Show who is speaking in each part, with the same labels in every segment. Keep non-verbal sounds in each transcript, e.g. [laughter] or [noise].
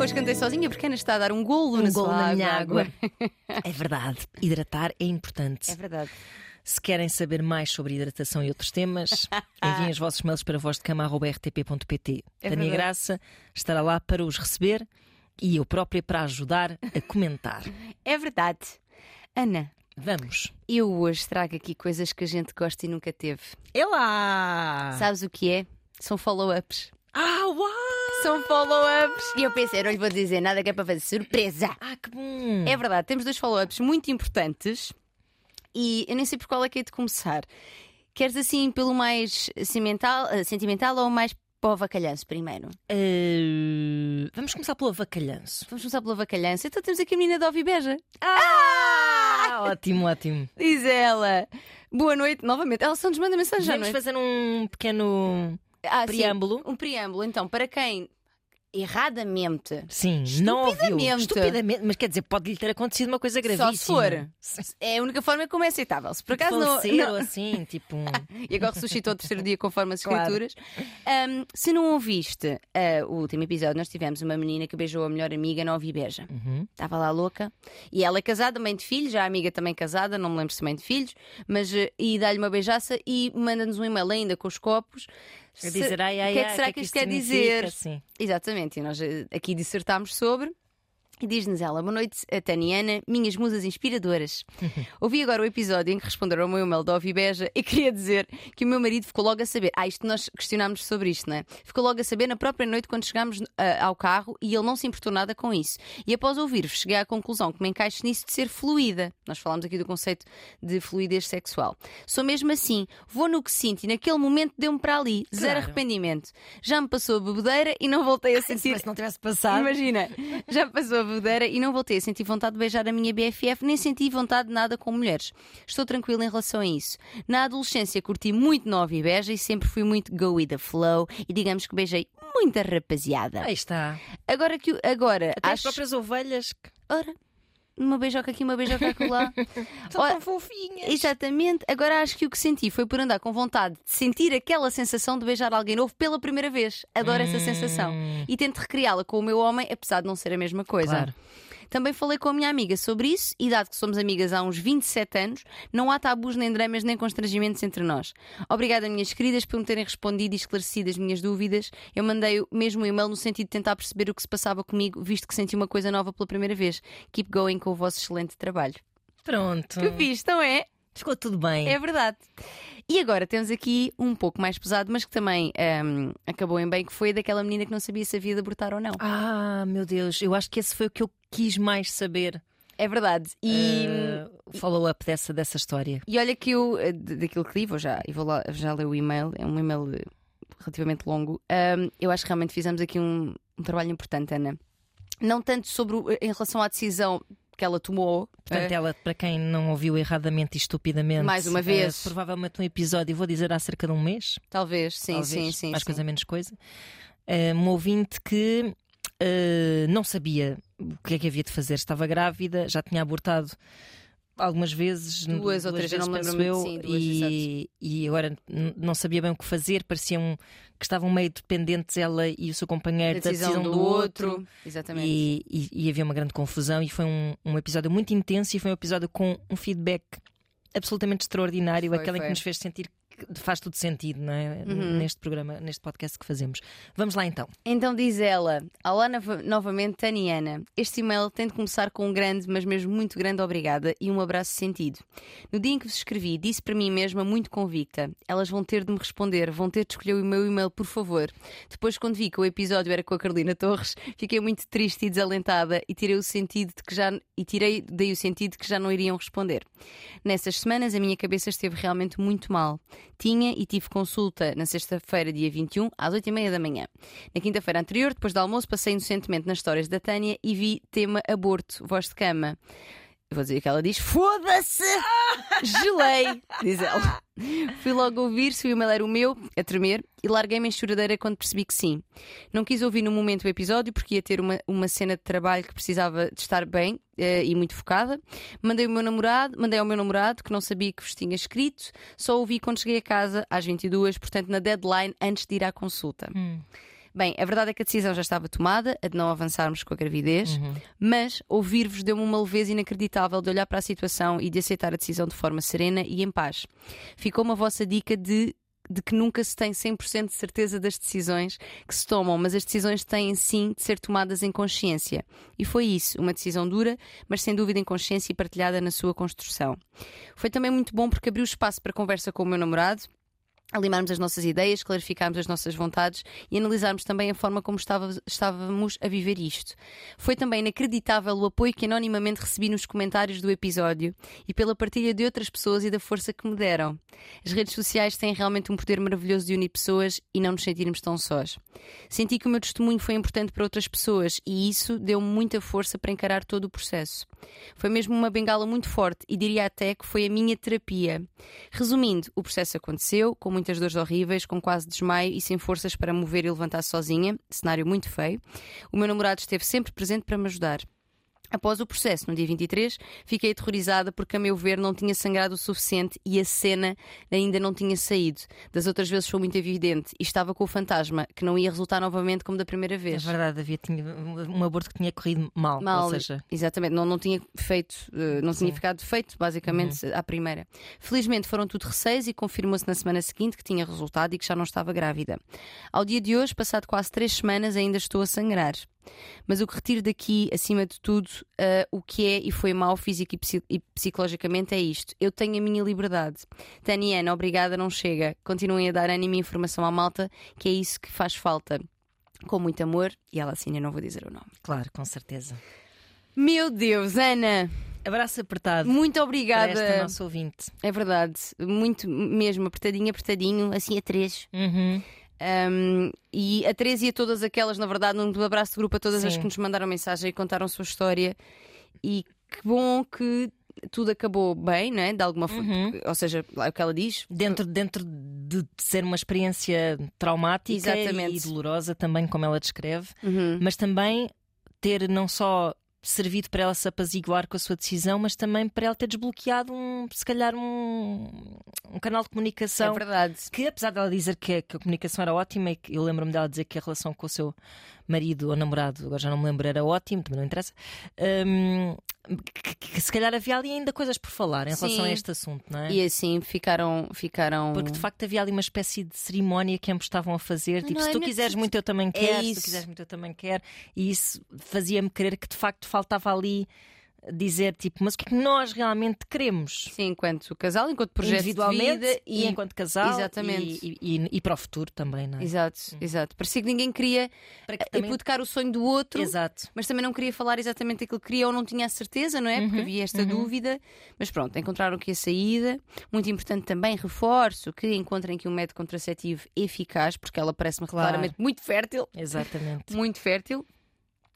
Speaker 1: Hoje cantei sozinha porque a Ana está a dar um golo na
Speaker 2: Um golo
Speaker 1: sua
Speaker 2: na minha
Speaker 1: água.
Speaker 2: água. [laughs] É verdade, hidratar é importante.
Speaker 1: É verdade.
Speaker 2: Se querem saber mais sobre hidratação e outros temas, [laughs] enviem os vossos mails para vozdecama.rtp.pt.
Speaker 1: É
Speaker 2: Tânia. Graça estará lá para os receber e eu própria para ajudar a comentar. [laughs]
Speaker 1: É verdade. Ana,
Speaker 2: Vamos.
Speaker 1: eu hoje trago aqui coisas que a gente gosta e nunca teve.
Speaker 2: É lá!
Speaker 1: Sabes o que é? São follow-ups.
Speaker 2: Ah, uau!
Speaker 1: São follow-ups. E eu pensei, não lhe vou dizer nada que é para fazer surpresa.
Speaker 2: Ah, que bom!
Speaker 1: É verdade, temos dois follow-ups muito importantes e eu nem sei por qual é que é de começar. Queres assim pelo mais sentimental, eh, sentimental ou mais para o avacalhanço primeiro?
Speaker 2: Eh, vamos começar pelo avacalhanço.
Speaker 1: Vamos começar pelo avacalhanço. Então temos aqui a menina da Ovibeja.
Speaker 2: Ah! Ótimo, ótimo.
Speaker 1: Diz ela. Boa noite, novamente. Ela só nos manda mensagem
Speaker 2: Vamos fazer um pequeno
Speaker 1: Ah, sim,
Speaker 2: preâmbulo.
Speaker 1: um preâmbulo. Então, para quem erradamente
Speaker 2: Sim, não ouviu.
Speaker 1: Estupidamente.
Speaker 2: Mas quer dizer, pode-lhe ter acontecido uma coisa gravíssima.
Speaker 1: Só se for. É a única forma como é aceitável. Se por acaso não, não-
Speaker 2: assim, tipo. um- [laughs]
Speaker 1: E agora ressuscitou o terceiro dia conforme as
Speaker 2: Claro.
Speaker 1: escrituras. Ahm, se não ouviste ah, o último episódio, nós tivemos uma menina que beijou a melhor amiga na Ovibeja.
Speaker 2: Uhum.
Speaker 1: Estava lá louca. E ela é casada, mãe de filhos, já a amiga também casada, não me lembro se mãe de filhos, mas eh, e dá-lhe uma beijaça e manda-nos um e-mail ainda com os copos. Se-
Speaker 2: dizer, ai, ai,
Speaker 1: o que é que será que isto quer dizer?
Speaker 2: Sim.
Speaker 1: Exatamente, e nós eh, aqui dissertámos sobre. E diz-nos ela, boa noite, a Taniana, minhas musas inspiradoras. [laughs] Ouvi agora o episódio em que responderam ao meu e-mail da Ovibeja e queria dizer que o meu marido ficou logo a saber. Ah, isto nós questionámos sobre isto, não é? Ficou logo a saber na própria noite quando chegámos ah, ao carro e ele não se importou nada com isso. E após ouvir-vos, cheguei à conclusão que me encaixo nisso de ser fluida. Nós falámos aqui do conceito de fluidez sexual. Sou mesmo assim, vou no que sinto e naquele momento deu-me para ali. Zero
Speaker 2: Claro.
Speaker 1: arrependimento. Já me passou a bebedeira e não voltei a [laughs] sentir.
Speaker 2: Mas se não tivesse passado.
Speaker 1: Imagina, já passou a bebedeira e não voltei a sentir vontade de beijar a minha BFF, nem senti vontade de nada com mulheres. Estou tranquila em relação a isso. Na adolescência curti muito nova e beija e sempre fui muito go with the flow e digamos que beijei muita rapaziada.
Speaker 2: Aí está.
Speaker 1: Agora que agora
Speaker 2: Até as
Speaker 1: acho,
Speaker 2: próprias ovelhas que
Speaker 1: ora, uma beijoca aqui, uma beijoca acolá. [laughs]
Speaker 2: são tão fofinhas.
Speaker 1: Exatamente. Agora acho que o que senti foi por andar com vontade de sentir aquela sensação de beijar alguém novo pela primeira vez. Adoro essa sensação. E tento recriá-la com o meu homem, apesar de não ser a mesma coisa.
Speaker 2: Claro.
Speaker 1: Também falei com a minha amiga sobre isso e, dado que somos amigas há uns 27 anos, não há tabus, nem dramas, nem constrangimentos entre nós. Obrigada, minhas queridas, por me terem respondido e esclarecido as minhas dúvidas. Eu mandei mesmo um e-mail no sentido de tentar perceber o que se passava comigo, visto que senti uma coisa nova pela primeira vez. Keep going com o vosso excelente trabalho.
Speaker 2: Pronto.
Speaker 1: Que fixe, não é?
Speaker 2: Ficou tudo bem.
Speaker 1: É verdade. E agora temos aqui um pouco mais pesado, mas que também ahm, acabou em bem, que foi daquela menina que não sabia se havia de abortar ou não.
Speaker 2: Ah, meu Deus, eu acho que esse foi o que eu quis mais saber.
Speaker 1: É verdade. E,
Speaker 2: o follow-up dessa, dessa história.
Speaker 1: e olha que eu, eh, daquilo que li, vou já, vou lá, já ler o e-mail, é um e-mail eh, relativamente longo. ahm, eu acho que realmente fizemos aqui um, um trabalho importante, Ana. Não tanto sobre o- em relação à decisão que ela tomou.
Speaker 2: Portanto,
Speaker 1: eh,
Speaker 2: ela, para quem não ouviu erradamente e estupidamente,
Speaker 1: Mais uma
Speaker 2: eh,
Speaker 1: vez.
Speaker 2: provavelmente um episódio, vou dizer há cerca de um mês.
Speaker 1: talvez, sim,
Speaker 2: talvez,
Speaker 1: sim, sim.
Speaker 2: mais
Speaker 1: sim.
Speaker 2: coisa menos coisa. Um ouvinte que eh, não sabia o que é que havia de fazer, estava grávida, já tinha abortado algumas vezes,
Speaker 1: Duas ou três,
Speaker 2: vezes,
Speaker 1: não me
Speaker 2: penso eu,
Speaker 1: sim, duas,
Speaker 2: e, e agora não sabia bem o que fazer, pareciam que estavam meio dependentes ela e o seu companheiro
Speaker 1: Da decisão do, outro. Exatamente.
Speaker 2: e, e- e havia uma grande confusão e foi um, um episódio muito intenso e foi um episódio com um feedback absolutamente extraordinário,
Speaker 1: Foi,
Speaker 2: aquele em
Speaker 1: foi.
Speaker 2: que nos fez sentir faz tudo sentido não é?
Speaker 1: Uhum.
Speaker 2: neste programa, neste podcast que fazemos. Vamos lá então.
Speaker 1: Então diz ela, Olá nova- novamente, Taniana. Este e-mail tem de começar com um grande, mas mesmo muito grande obrigada e um abraço sentido. No dia em que vos escrevi, disse para mim mesma, muito convicta: elas vão ter de me responder, vão ter de escolher o meu e-mail, por favor. Depois, quando vi que o episódio era com a Carolina Torres, fiquei muito triste e desalentada e tirei o sentido de que já e tirei daí o sentido de que já não iriam responder. Nessas semanas a minha cabeça esteve realmente muito mal. Tinha e tive consulta na sexta-feira, dia 21, às 8h30 da manhã. Na quinta-feira anterior, depois do almoço, passei inocentemente nas histórias da Tânia e vi tema aborto, voz de cama. Eu vou dizer o que ela diz: Foda-se! Gelei, diz ela. Fui logo ouvir se o e-mail era o meu, a tremer, e larguei-me em choradeira quando percebi que sim. Não quis ouvir no momento o episódio porque ia ter uma, uma cena de trabalho que precisava de estar bem eh, e muito focada. Mandei, o meu namorado, mandei ao meu namorado, que não sabia que vos tinha escrito, só ouvi quando cheguei a casa às 22, portanto na deadline antes de ir à consulta. Bem, a verdade é que a decisão já estava tomada, a de não avançarmos com a gravidez, mas ouvir-vos deu-me uma leveza inacreditável de olhar para a situação e de aceitar a decisão de forma serena e em paz. Ficou uma vossa dica de de que nunca se tem 100% de certeza das decisões que se tomam, mas as decisões têm sim de ser tomadas em consciência. E foi isso, uma decisão dura, mas sem dúvida em consciência e partilhada na sua construção. Foi também muito bom porque abriu espaço para conversa com o meu namorado, alimarmos as nossas ideias, clarificarmos as nossas vontades e analisarmos também a forma como estávamos a viver isto. Foi também inacreditável o apoio que anonimamente recebi nos comentários do episódio e pela partilha de outras pessoas e da força que me deram. As redes sociais têm realmente um poder maravilhoso de unir pessoas e não nos sentirmos tão sós. Senti que o meu testemunho foi importante para outras pessoas e isso deu-me muita força para encarar todo o processo. Foi mesmo uma bengala muito forte e diria até que foi a minha terapia. Resumindo, o processo aconteceu, com muitas dores horríveis, com quase desmaio e sem forças para mover e levantar sozinha, cenário muito feio. O meu namorado esteve sempre presente para me ajudar. Após o processo, no dia 23, fiquei aterrorizada porque, a meu ver, não tinha sangrado o suficiente e a cena ainda não tinha saído. Das outras vezes foi muito evidente e estava com o fantasma, que não ia resultar novamente como da primeira
Speaker 2: É
Speaker 1: vez.
Speaker 2: verdade, havia tinha um aborto que tinha corrido mal.
Speaker 1: Mal,
Speaker 2: Ou seja,
Speaker 1: exatamente, não, não tinha feito, eh, não tinha ficado feito, basicamente, à primeira. Felizmente foram tudo receios e confirmou-se na semana seguinte que tinha resultado e que já não estava grávida. Ao dia de hoje, passado quase três semanas, ainda estou a sangrar. Mas o que retiro daqui, acima de tudo, eh, o que é e foi mal físico e, psi- e psicologicamente é isto. Eu tenho a minha liberdade. Tânia e Ana, obrigada, não chega. Continuem a dar ânimo e informação à malta, que é isso que faz falta. Com muito amor, e ela assim, eu não vou dizer o nome.
Speaker 2: claro, com certeza.
Speaker 1: Meu Deus, Ana!
Speaker 2: Abraço apertado
Speaker 1: Muito
Speaker 2: para
Speaker 1: obrigada.
Speaker 2: esta nossa ouvinte.
Speaker 1: É verdade, muito mesmo, apertadinho, apertadinho, assim a três.
Speaker 2: Uhum.
Speaker 1: Um, e a três e a todas aquelas, na verdade, um abraço de grupo a todas as
Speaker 2: Sim.
Speaker 1: que nos mandaram mensagem e contaram a sua história. E que bom que tudo acabou bem, né? De alguma forma.
Speaker 2: Uhum.
Speaker 1: Ou seja, é o que ela diz.
Speaker 2: Dentro, dentro de ser uma experiência traumática
Speaker 1: Exatamente.
Speaker 2: e dolorosa também, como ela descreve,
Speaker 1: Uhum.
Speaker 2: mas também ter não só servido para ela se apaziguar com a sua decisão, mas também para ela ter desbloqueado um, se calhar um, um canal de
Speaker 1: É
Speaker 2: comunicação
Speaker 1: verdade.
Speaker 2: que apesar dela dizer que, a- que a comunicação era ótima e que eu lembro-me dela dizer que a relação com o seu marido ou namorado, agora já não me lembro, era ótimo, também não interessa, hum, que, que se calhar havia ali ainda coisas por falar em relação a
Speaker 1: Sim.
Speaker 2: este assunto, não é?
Speaker 1: E assim ficaram. ficaram...
Speaker 2: Porque de facto havia ali uma espécie de cerimónia que ambos estavam a fazer. Tipo,
Speaker 1: não,
Speaker 2: se
Speaker 1: é
Speaker 2: tu
Speaker 1: mesmo-
Speaker 2: quiseres muito, eu também quero. Se
Speaker 1: isso.
Speaker 2: tu quiseres muito, eu também quero. E isso fazia-me crer que de facto faltava ali dizer, tipo, mas o que é que nós realmente queremos?
Speaker 1: Sim, enquanto casal, enquanto projeto de
Speaker 2: Individualmente
Speaker 1: vida
Speaker 2: e, enquanto casal
Speaker 1: Exatamente.
Speaker 2: E, e- e- e para o futuro também, não é?
Speaker 1: Exato, exato. Parecia que ninguém queria
Speaker 2: Para que também...
Speaker 1: hipotecar o sonho do outro.
Speaker 2: Exato.
Speaker 1: mas também não queria falar exatamente aquilo que queria ou não tinha a certeza, não é? Porque
Speaker 2: Uhum,
Speaker 1: havia esta dúvida. Mas pronto, encontraram aqui a saída. Muito importante também, reforço que encontrem aqui um método contraceptivo eficaz, porque ela parece-me
Speaker 2: Claro.
Speaker 1: claramente muito fértil.
Speaker 2: Exatamente. [laughs]
Speaker 1: Muito fértil.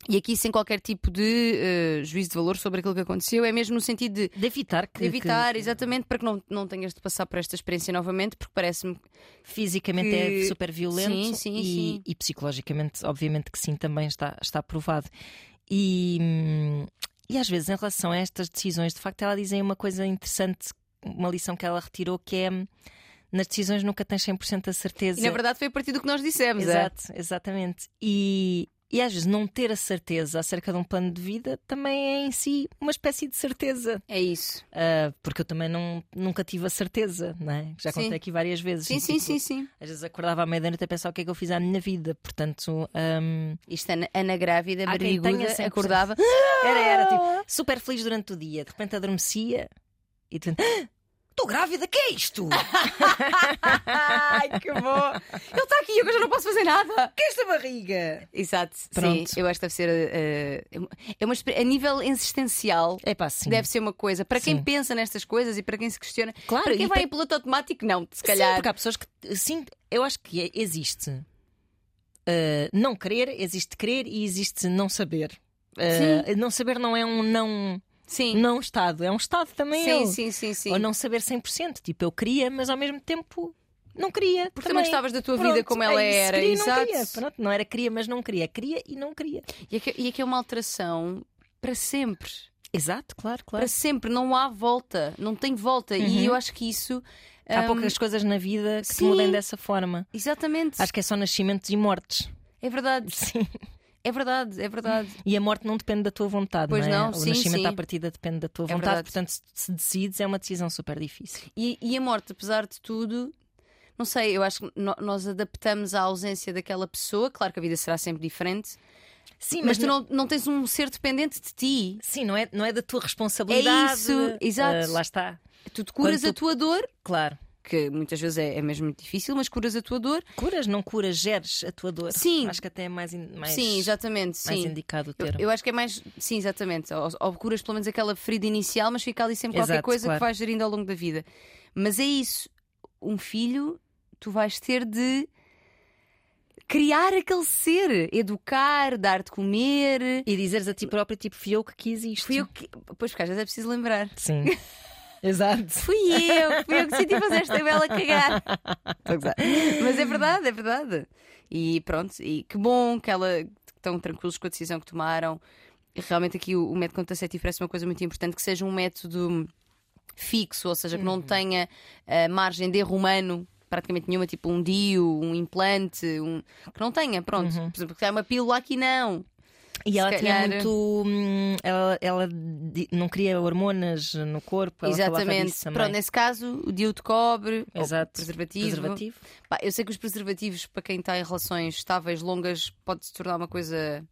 Speaker 1: E aqui sem qualquer tipo de eh, juízo de valor sobre aquilo que aconteceu, é mesmo no sentido de
Speaker 2: De evitar que,
Speaker 1: de evitar,
Speaker 2: que
Speaker 1: exatamente, para que não, não tenhas de passar por esta experiência novamente, porque parece-me
Speaker 2: fisicamente
Speaker 1: que-
Speaker 2: é super violento
Speaker 1: Sim, sim,
Speaker 2: e,
Speaker 1: sim.
Speaker 2: e psicologicamente, obviamente que sim, também está, está provado. E, e às vezes, em relação a estas decisões, de facto, ela dizem uma coisa interessante, uma lição que ela retirou, que é nas decisões nunca tens 100% a certeza.
Speaker 1: E na verdade foi a partir do que nós dissemos. é?
Speaker 2: Exato, exatamente. E, e às vezes não ter a certeza acerca de um plano de vida também é em si uma espécie de certeza.
Speaker 1: É isso.
Speaker 2: Ah, porque eu também não, nunca tive a certeza, não é? Já
Speaker 1: Sim.
Speaker 2: contei aqui várias vezes.
Speaker 1: Sim, sim,
Speaker 2: Tipo,
Speaker 1: sim, sim.
Speaker 2: Às vezes acordava à meia-noite a pensar o que é que eu fiz à minha vida. Portanto, hum,
Speaker 1: Isto Ana, Ana grávida, barriguda,
Speaker 2: 100%.
Speaker 1: acordava.
Speaker 2: era, era tipo super feliz durante o dia. De repente adormecia e "Ah, estou grávida, que é isto? [laughs]
Speaker 1: Ai, que bom! Ele está aqui, eu já não posso fazer nada.
Speaker 2: que é esta barriga?
Speaker 1: Exato,
Speaker 2: Pronto.
Speaker 1: sim. Eu acho que deve ser. eh, é uma, a nível existencial.
Speaker 2: É pá, sim.
Speaker 1: Deve ser uma coisa. Para quem
Speaker 2: Sim.
Speaker 1: pensa nestas coisas e para quem se questiona.
Speaker 2: Claro,
Speaker 1: para quem
Speaker 2: e
Speaker 1: vai
Speaker 2: para-
Speaker 1: em piloto automático, não, se
Speaker 2: Sim,
Speaker 1: calhar.
Speaker 2: porque há pessoas que. Sim, eu acho que existe uh, não querer, existe querer e existe não saber. Uh, não saber não é um não,
Speaker 1: Sim,
Speaker 2: não estado, é um estado também.
Speaker 1: sim,
Speaker 2: eu.
Speaker 1: sim, sim, sim.
Speaker 2: Ou não saber 100%. Tipo, eu queria, mas ao mesmo tempo não queria.
Speaker 1: Porque também gostavas da tua vida
Speaker 2: Pronto,
Speaker 1: como ela
Speaker 2: é
Speaker 1: era.
Speaker 2: Queria e não
Speaker 1: Exato.
Speaker 2: queria. Pronto, não era queria, mas não queria. Queria e não queria.
Speaker 1: E aqui, e aqui é uma alteração para sempre.
Speaker 2: Exato, claro, claro.
Speaker 1: Para sempre. Não há volta. Não tem volta. E eu acho que isso.
Speaker 2: Há
Speaker 1: hum,
Speaker 2: poucas coisas na vida que
Speaker 1: sim.
Speaker 2: mudem dessa forma.
Speaker 1: Exatamente.
Speaker 2: Acho que é só nascimentos e mortes.
Speaker 1: É verdade.
Speaker 2: Sim.
Speaker 1: É verdade, é verdade.
Speaker 2: E a morte não depende da tua vontade,
Speaker 1: Pois
Speaker 2: não é?
Speaker 1: não,
Speaker 2: o
Speaker 1: sim,
Speaker 2: nascimento
Speaker 1: sim.
Speaker 2: à partida depende da tua
Speaker 1: É
Speaker 2: vontade,
Speaker 1: verdade.
Speaker 2: portanto, se- decides, é uma decisão super difícil.
Speaker 1: E, e a morte, apesar de tudo, não sei, eu acho que nós adaptamos à ausência daquela pessoa. Claro que a vida será sempre diferente,
Speaker 2: Sim,
Speaker 1: mas, tu não, não tens um ser dependente de ti.
Speaker 2: Sim, não é, não é da tua responsabilidade.
Speaker 1: É isso, exato.
Speaker 2: Ah, lá está.
Speaker 1: Tu te curas
Speaker 2: Quando
Speaker 1: a tua dor,
Speaker 2: Claro.
Speaker 1: Que muitas vezes é, é mesmo muito difícil, mas curas a tua dor.
Speaker 2: Curas, não curas, geres a tua dor.
Speaker 1: Sim.
Speaker 2: Acho que até é mais, mais,
Speaker 1: sim, exatamente.
Speaker 2: mais
Speaker 1: Sim.
Speaker 2: indicado o
Speaker 1: Eu,
Speaker 2: termo.
Speaker 1: eu acho que é mais. Sim, exatamente. Ou, ou curas pelo menos aquela ferida inicial, mas fica ali sempre qualquer
Speaker 2: Exato,
Speaker 1: coisa
Speaker 2: claro.
Speaker 1: que vais gerindo ao longo da vida. Mas é isso. Um filho, tu vais ter de criar aquele ser, educar, dar de comer.
Speaker 2: E dizeres a ti próprio, tipo, fui eu que quis isto.
Speaker 1: Fui eu que. Pois, porque às vezes é preciso lembrar.
Speaker 2: Sim. [laughs] Exato.
Speaker 1: Fui eu, fui eu que decidi fazer esta bela cagar. Mas é verdade, é verdade. E pronto, e que bom que ela estão tranquilos com a decisão que tomaram. Realmente aqui o, o método contraceptivo parece uma coisa muito importante, que seja um método fixo, ou seja, que não tenha eh, margem de erro humano. Praticamente nenhuma, tipo um DIU, um implante, um... que não tenha, pronto. Por exemplo, que há uma pílula aqui, não.
Speaker 2: E
Speaker 1: Se
Speaker 2: ela
Speaker 1: calhar-
Speaker 2: tinha muito. hum, Ela, ela não queria hormonas no corpo. Ela
Speaker 1: Exatamente.
Speaker 2: disso também.
Speaker 1: Pronto, nesse caso, o DIU de cobre,
Speaker 2: Exato.
Speaker 1: preservativo.
Speaker 2: Preservativo.
Speaker 1: Pá, eu sei que os preservativos, para quem está em relações estáveis, longas, pode se tornar uma coisa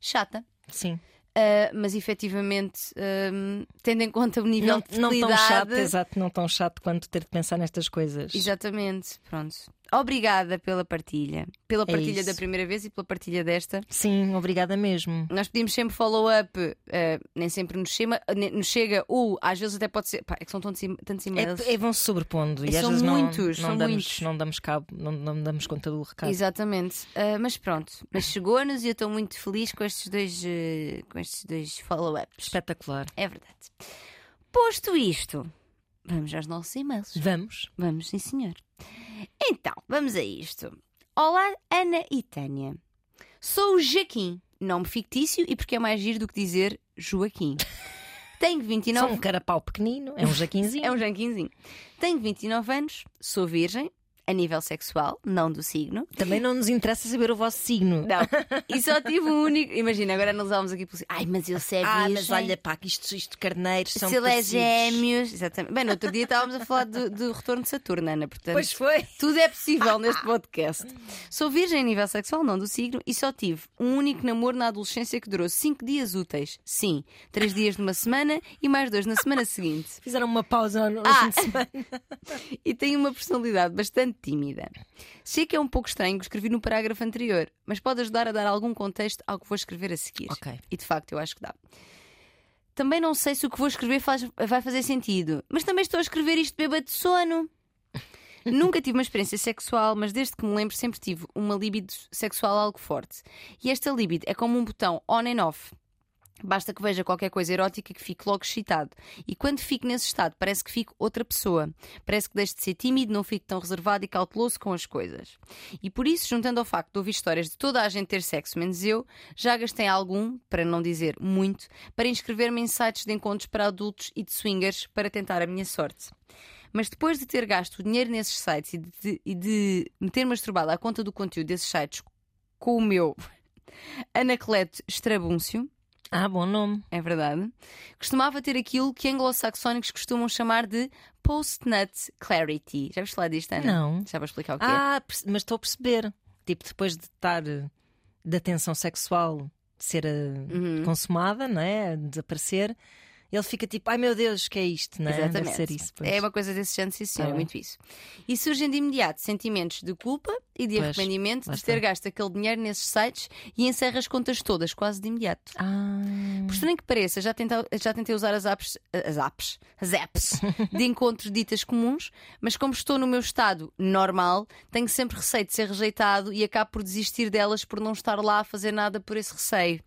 Speaker 1: chata.
Speaker 2: Sim.
Speaker 1: Ah, mas efetivamente, hum, tendo em conta o nível
Speaker 2: Não,
Speaker 1: de
Speaker 2: não tão
Speaker 1: fertilidade.
Speaker 2: chato, exato, não tão chato quanto ter de pensar nestas coisas.
Speaker 1: Exatamente, pronto. Obrigada pela partilha. Pela
Speaker 2: É
Speaker 1: partilha
Speaker 2: isso.
Speaker 1: da primeira vez e pela partilha desta.
Speaker 2: Sim, obrigada mesmo.
Speaker 1: Nós pedimos sempre follow-up, ah, nem sempre nos chega, nem- nos chega, ou às vezes até pode ser. Pá, é que são tantos, e- tantos e-mails.
Speaker 2: É, é, vão se sobrepondo e
Speaker 1: São
Speaker 2: às vezes
Speaker 1: muitos,
Speaker 2: não,
Speaker 1: são
Speaker 2: não, damos,
Speaker 1: muitos.
Speaker 2: não damos cabo, não, não damos conta do recado.
Speaker 1: Exatamente. Ah, mas pronto, mas chegou-nos e eu estou muito feliz com estes dois, eh, com estes dois follow-ups.
Speaker 2: Espetacular.
Speaker 1: É verdade. Posto isto, vamos aos nossos e-mails.
Speaker 2: Vamos.
Speaker 1: Vamos, sim, senhor. Então, vamos a isto. Olá, Ana e Tânia. Sou o Jaquim, nome fictício e porque é mais giro do que dizer Joaquim. [laughs] Tenho
Speaker 2: Só
Speaker 1: 29
Speaker 2: um carapau pequenino, é um jaquinzinho.
Speaker 1: É um janquinzinho. Tenho 29 anos, sou virgem, a nível sexual, não do signo.
Speaker 2: Também não nos interessa saber o vosso signo.
Speaker 1: Não. [laughs] E só tive um único. Imagina, agora nós vamos aqui por Ai, mas eu sei
Speaker 2: Ah, mas olha, pá, que isto, isto carneiros são
Speaker 1: Se ele é gêmeos. Exatamente. Bem, no outro dia estávamos a falar do, do retorno de Saturno, Ana. Portanto,
Speaker 2: Pois foi.
Speaker 1: tudo é possível neste podcast. Sou virgem a nível sexual, não do signo, e só tive um único namoro na adolescência que durou 5 dias úteis. Sim, 3 dias numa semana e mais dois na semana seguinte.
Speaker 2: Fizeram uma pausa no, no
Speaker 1: Ah.
Speaker 2: fim de semana. [laughs]
Speaker 1: E tenho uma personalidade bastante tímida. Sei que é um pouco estranho o que escrevi no parágrafo anterior, mas pode ajudar a dar algum contexto ao que vou escrever a seguir.
Speaker 2: Ok.
Speaker 1: E de facto, eu acho que dá. Também não sei se o que vou escrever faz- vai fazer sentido, mas também estou a escrever isto bêbado de sono. [laughs] Nunca tive uma experiência sexual, mas desde que me lembro sempre tive uma libido sexual algo forte. E esta libido é como um botão on and off. Basta que veja qualquer coisa erótica que fique logo excitado. E quando fico nesse estado, parece que fico outra pessoa. Parece que deixo de ser tímido, não fico tão reservado e cauteloso com as coisas. E por isso, juntando ao facto de ouvir histórias de toda a gente ter sexo, menos eu, já gastei algum, para não dizer muito, para inscrever-me em sites de encontros para adultos e de swingers para tentar a minha sorte. Mas depois de ter gasto o dinheiro nesses sites e de, e de me ter masturbado à conta do conteúdo desses sites com o meu [laughs] Anacleto Estrabúncio,
Speaker 2: Ah, bom nome.
Speaker 1: é verdade, costumava ter aquilo que anglo-saxónicos costumam chamar de post-nut clarity. Já viste falar disto, Ana?
Speaker 2: Não.
Speaker 1: Já vou explicar o que é.
Speaker 2: Ah, mas estou a perceber. Tipo, depois de estar eh, da tensão sexual ser eh,
Speaker 1: Uhum.
Speaker 2: consumada, não é? Desaparecer, ele fica tipo, ai meu Deus, que é isto, não é? Deve
Speaker 1: Exatamente.
Speaker 2: ser isso. pois.
Speaker 1: É uma coisa desse género, sim, senhora,
Speaker 2: Tá
Speaker 1: é muito isso. E surgem de imediato sentimentos de culpa e de
Speaker 2: Pois,
Speaker 1: arrependimento de ter gasto aquele dinheiro nesses sites e encerra as contas todas, quase de imediato.
Speaker 2: Ah,
Speaker 1: Por estranho que pareça, já tentei, já tentei usar as apps, as apps, as apps de [laughs] encontros ditas comuns, mas como estou no meu estado normal, tenho sempre receio de ser rejeitado e acabo por desistir delas por não estar lá a fazer nada por esse receio.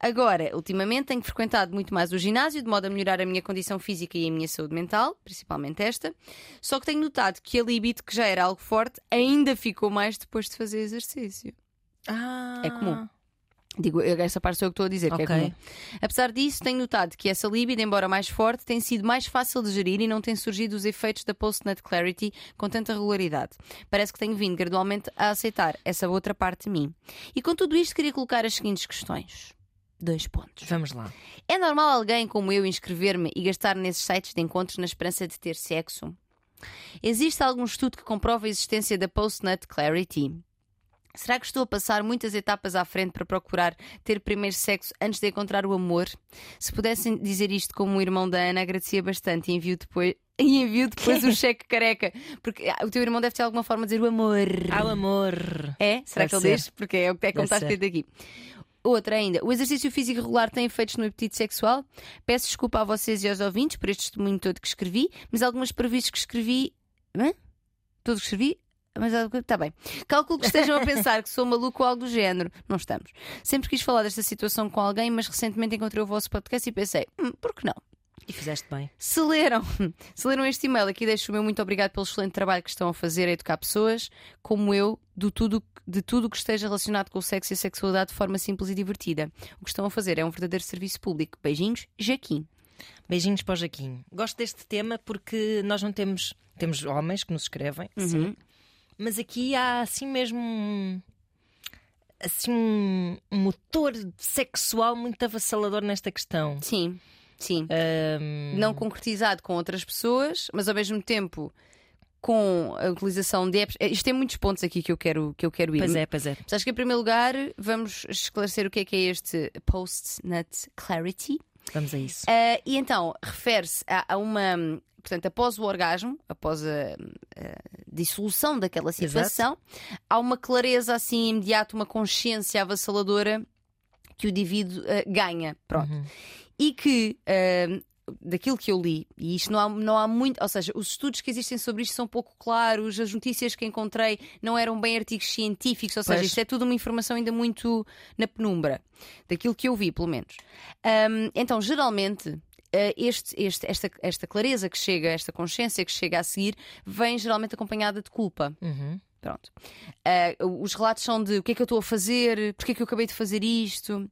Speaker 1: Agora, ultimamente tenho frequentado muito mais o ginásio, de modo a melhorar a minha condição física e a minha saúde mental, principalmente esta. Só que tenho notado que a libido, que já era algo forte, ainda ficou mais depois de fazer exercício.
Speaker 2: ah.
Speaker 1: É comum. Digo, essa parte sou eu que estou a dizer, que é comum. Apesar disso, tenho notado que essa libido, embora mais forte, tem sido mais fácil de gerir e não tem surgido os efeitos da post-nut clarity com tanta regularidade. Parece que tenho vindo gradualmente a aceitar essa outra parte de mim. E com tudo isto, queria colocar as seguintes questões. Dois pontos.
Speaker 2: Vamos lá.
Speaker 1: É normal alguém como eu inscrever-me e gastar nesses sites de encontros na esperança de ter sexo? Existe algum estudo que comprova a existência da post-nut clarity? Será que estou a passar muitas etapas à frente para procurar ter primeiro sexo antes de encontrar o amor? Se pudessem dizer isto como o irmão da Ana, agradecia bastante e envio depois. [laughs] E envio depois o [laughs] cheque careca. Porque ah, o teu irmão deve ter alguma forma de dizer o amor.
Speaker 2: Ao amor.
Speaker 1: É? Será
Speaker 2: Deve
Speaker 1: que ele
Speaker 2: ser.
Speaker 1: diz? Porque é, o que- é como
Speaker 2: Deve
Speaker 1: está escrito aqui. Outra ainda. O exercício físico regular tem efeitos no apetite sexual? Peço desculpa a vocês e aos ouvintes por este testemunho todo que escrevi, mas algumas previstas que escrevi. Hã? Tudo que escrevi? Mas está bem. Calculo que estejam a pensar que sou maluco ou algo do género. Não estamos. Sempre quis falar desta situação com alguém, mas recentemente encontrei o vosso podcast e pensei, hum, por que não?
Speaker 2: E fizeste bem.
Speaker 1: Se leram, [laughs] se leram este e-mail aqui, deixo o meu muito obrigado pelo excelente trabalho que estão a fazer a educar pessoas, como eu, do tudo, de tudo o que esteja relacionado com o sexo e a sexualidade de forma simples e divertida. O que estão a fazer é um verdadeiro serviço público. Beijinhos, Jaquim.
Speaker 2: Beijinhos para o Jaquim. Gosto deste tema porque nós não temos. Temos homens que nos escrevem, sim. Mas aqui há assim mesmo. Assim, um motor sexual muito avassalador nesta questão.
Speaker 1: Sim, sim.
Speaker 2: Ahm,
Speaker 1: Não concretizado com outras pessoas, mas ao mesmo tempo com a utilização de apps. Isto tem muitos pontos aqui que eu quero, que eu quero ir.
Speaker 2: Pois é, pois é.
Speaker 1: Mas acho que em primeiro lugar vamos esclarecer o que é que é este Post-Nut Clarity.
Speaker 2: Vamos a isso.
Speaker 1: Ah, e então, refere-se a, a uma. Portanto, após o orgasmo, após a, a dissolução daquela situação, há uma clareza assim imediata, uma consciência avassaladora que o indivíduo ah, ganha. Pronto.
Speaker 2: Uhum.
Speaker 1: E que. ah, Daquilo que eu li, e isto não há, não há muito, ou seja, os estudos que existem sobre isto são pouco claros, as notícias que encontrei não eram bem artigos científicos, ou seja,
Speaker 2: Pois.
Speaker 1: isto é tudo uma informação ainda muito na penumbra, daquilo que eu vi, pelo menos. Ahm, então, geralmente, eh, este, este- esta, esta clareza que chega, esta consciência que chega a seguir, vem geralmente acompanhada de culpa.
Speaker 2: Uhum.
Speaker 1: Pronto. Ah, os relatos são de o que é que eu estou a fazer, porque é que eu acabei de fazer isto.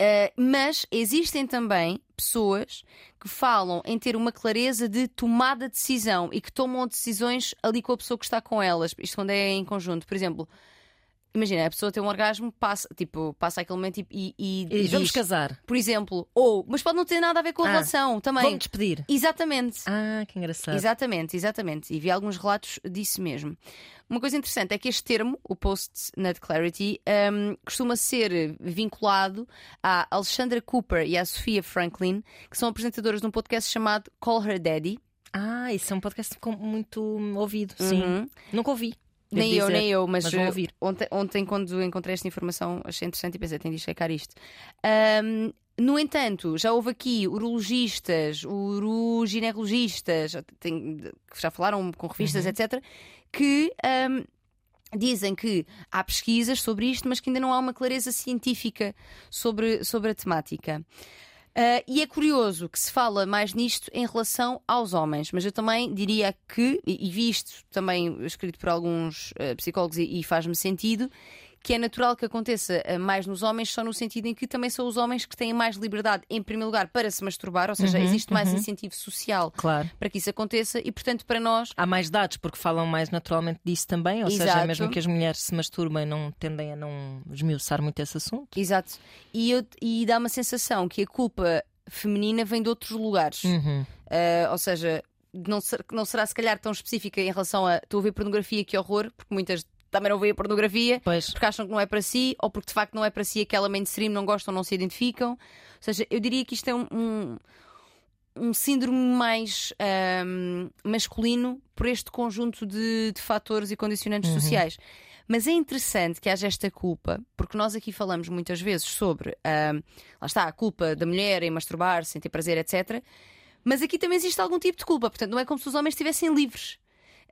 Speaker 1: Ah, mas existem também pessoas que falam em ter uma clareza de tomada de decisão e que tomam decisões ali com a pessoa que está com elas. Isto quando é em conjunto. Por exemplo, imagina, a pessoa tem um orgasmo, passa, tipo, passa aquele momento e, e, e
Speaker 2: E vamos
Speaker 1: diz,
Speaker 2: casar.
Speaker 1: por exemplo, ou, mas pode não ter nada a ver com a
Speaker 2: Ah,
Speaker 1: relação também.
Speaker 2: Vamos despedir.
Speaker 1: Exatamente.
Speaker 2: Ah, que engraçado.
Speaker 1: Exatamente, exatamente. E vi alguns relatos disso mesmo. Uma coisa interessante é que este termo, o post-nut clarity, hum, costuma ser vinculado à Alexandra Cooper e à Sofia Franklin, que são apresentadoras de um podcast chamado Call Her Daddy.
Speaker 2: Ah, isso é um podcast muito ouvido. Sim.
Speaker 1: Uhum.
Speaker 2: Nunca ouvi.
Speaker 1: Nem eu,
Speaker 2: dizer.
Speaker 1: nem eu, mas,
Speaker 2: mas vou
Speaker 1: eh,
Speaker 2: ouvir.
Speaker 1: Ontem, ontem, quando encontrei esta informação, achei interessante e pensei, tenho de checar isto. Hum, no entanto, já houve aqui urologistas, uroginecologistas, que já falaram com revistas,
Speaker 2: Uhum.
Speaker 1: etc., que hum, dizem que há pesquisas sobre isto, mas que ainda não há uma clareza científica sobre, sobre a temática. Ah, e é curioso que se fala mais nisto em relação aos homens, mas eu também diria que, e, e vi isto também escrito por alguns ah, psicólogos e, e faz-me sentido, que é natural que aconteça ah, mais nos homens, só no sentido em que também são os homens que têm mais liberdade, em primeiro lugar, para se masturbar, ou seja,
Speaker 2: Uhum,
Speaker 1: existe mais
Speaker 2: uhum.
Speaker 1: incentivo social
Speaker 2: Claro.
Speaker 1: para que isso aconteça e, portanto, para nós.
Speaker 2: Há mais dados porque falam mais naturalmente disso também, ou seja,
Speaker 1: Exato.
Speaker 2: mesmo que as mulheres se masturbem, não tendem a não esmiuçar muito esse assunto.
Speaker 1: Exato. E, eu- e dá uma sensação que a culpa feminina vem de outros lugares.
Speaker 2: Uhum.
Speaker 1: Uh, ou seja, não, ser- não será se calhar tão específica em relação a estou a ver pornografia, que horror, porque muitas também não veem pornografia,
Speaker 2: Pois.
Speaker 1: porque acham que não é para si, ou porque de facto não é para si aquela mainstream, não gostam, não se identificam. Ou seja, eu diria que isto é um, um, um síndrome mais ahm, masculino por este conjunto de, de fatores e condicionantes sociais. Mas é interessante que haja esta culpa, porque nós aqui falamos muitas vezes sobre, lá está, a culpa da mulher em masturbar-se, em ter prazer, etc. Mas aqui também existe algum tipo de culpa, portanto, não é como se os homens estivessem livres.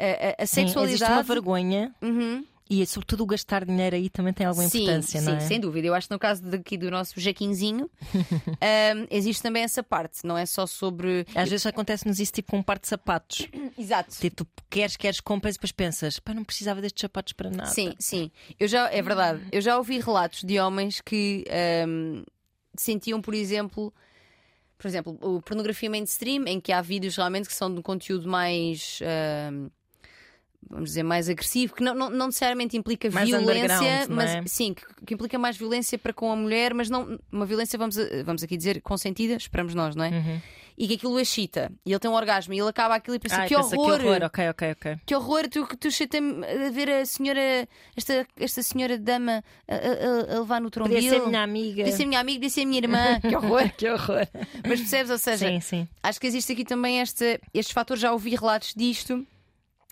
Speaker 1: A, a- a
Speaker 2: Sim, existe uma
Speaker 1: sexualidade.
Speaker 2: vergonha
Speaker 1: Uhum.
Speaker 2: E sobretudo o gastar dinheiro aí também tem alguma
Speaker 1: sim,
Speaker 2: importância,
Speaker 1: sim,
Speaker 2: não é?
Speaker 1: sem dúvida. Eu acho que no caso daqui do nosso Jaquinzinho um, [laughs] existe também essa parte, não é só sobre.
Speaker 2: Às vezes acontece-nos isso tipo com um par de sapatos. [coughs]
Speaker 1: Exato.
Speaker 2: Tipo, tu queres, queres, compras e depois pensas, pá, não precisava destes sapatos para nada.
Speaker 1: Sim, sim. Eu já, é verdade. Eu já ouvi relatos de homens que um, sentiam, por exemplo. Por exemplo, o pornografia mainstream, em que há vídeos realmente que são de conteúdo mais. Um, vamos dizer, mais agressivo, que não, não, não necessariamente implica
Speaker 2: Mais
Speaker 1: violência, mas
Speaker 2: é?
Speaker 1: sim, que, que implica mais violência para com a mulher, mas não uma violência, vamos, vamos aqui dizer, consentida, esperamos nós, não é?
Speaker 2: Uhum.
Speaker 1: E que aquilo excita, e ele tem um orgasmo, e ele acaba aquilo e pensa,
Speaker 2: Ai,
Speaker 1: que,
Speaker 2: pensa,
Speaker 1: horror,
Speaker 2: que horror, ok, ok, ok.
Speaker 1: que horror, tu, tu excita-me a ver a senhora, esta, esta senhora dama a, a- a levar no trombil.
Speaker 2: Podia ser minha amiga.
Speaker 1: Podia ser minha amiga, podia ser minha irmã, [laughs] que horror.
Speaker 2: que horror.
Speaker 1: Mas percebes, ou seja,
Speaker 2: Sim, sim.
Speaker 1: acho que existe aqui também este, estes fatores. Já ouvi relatos disto.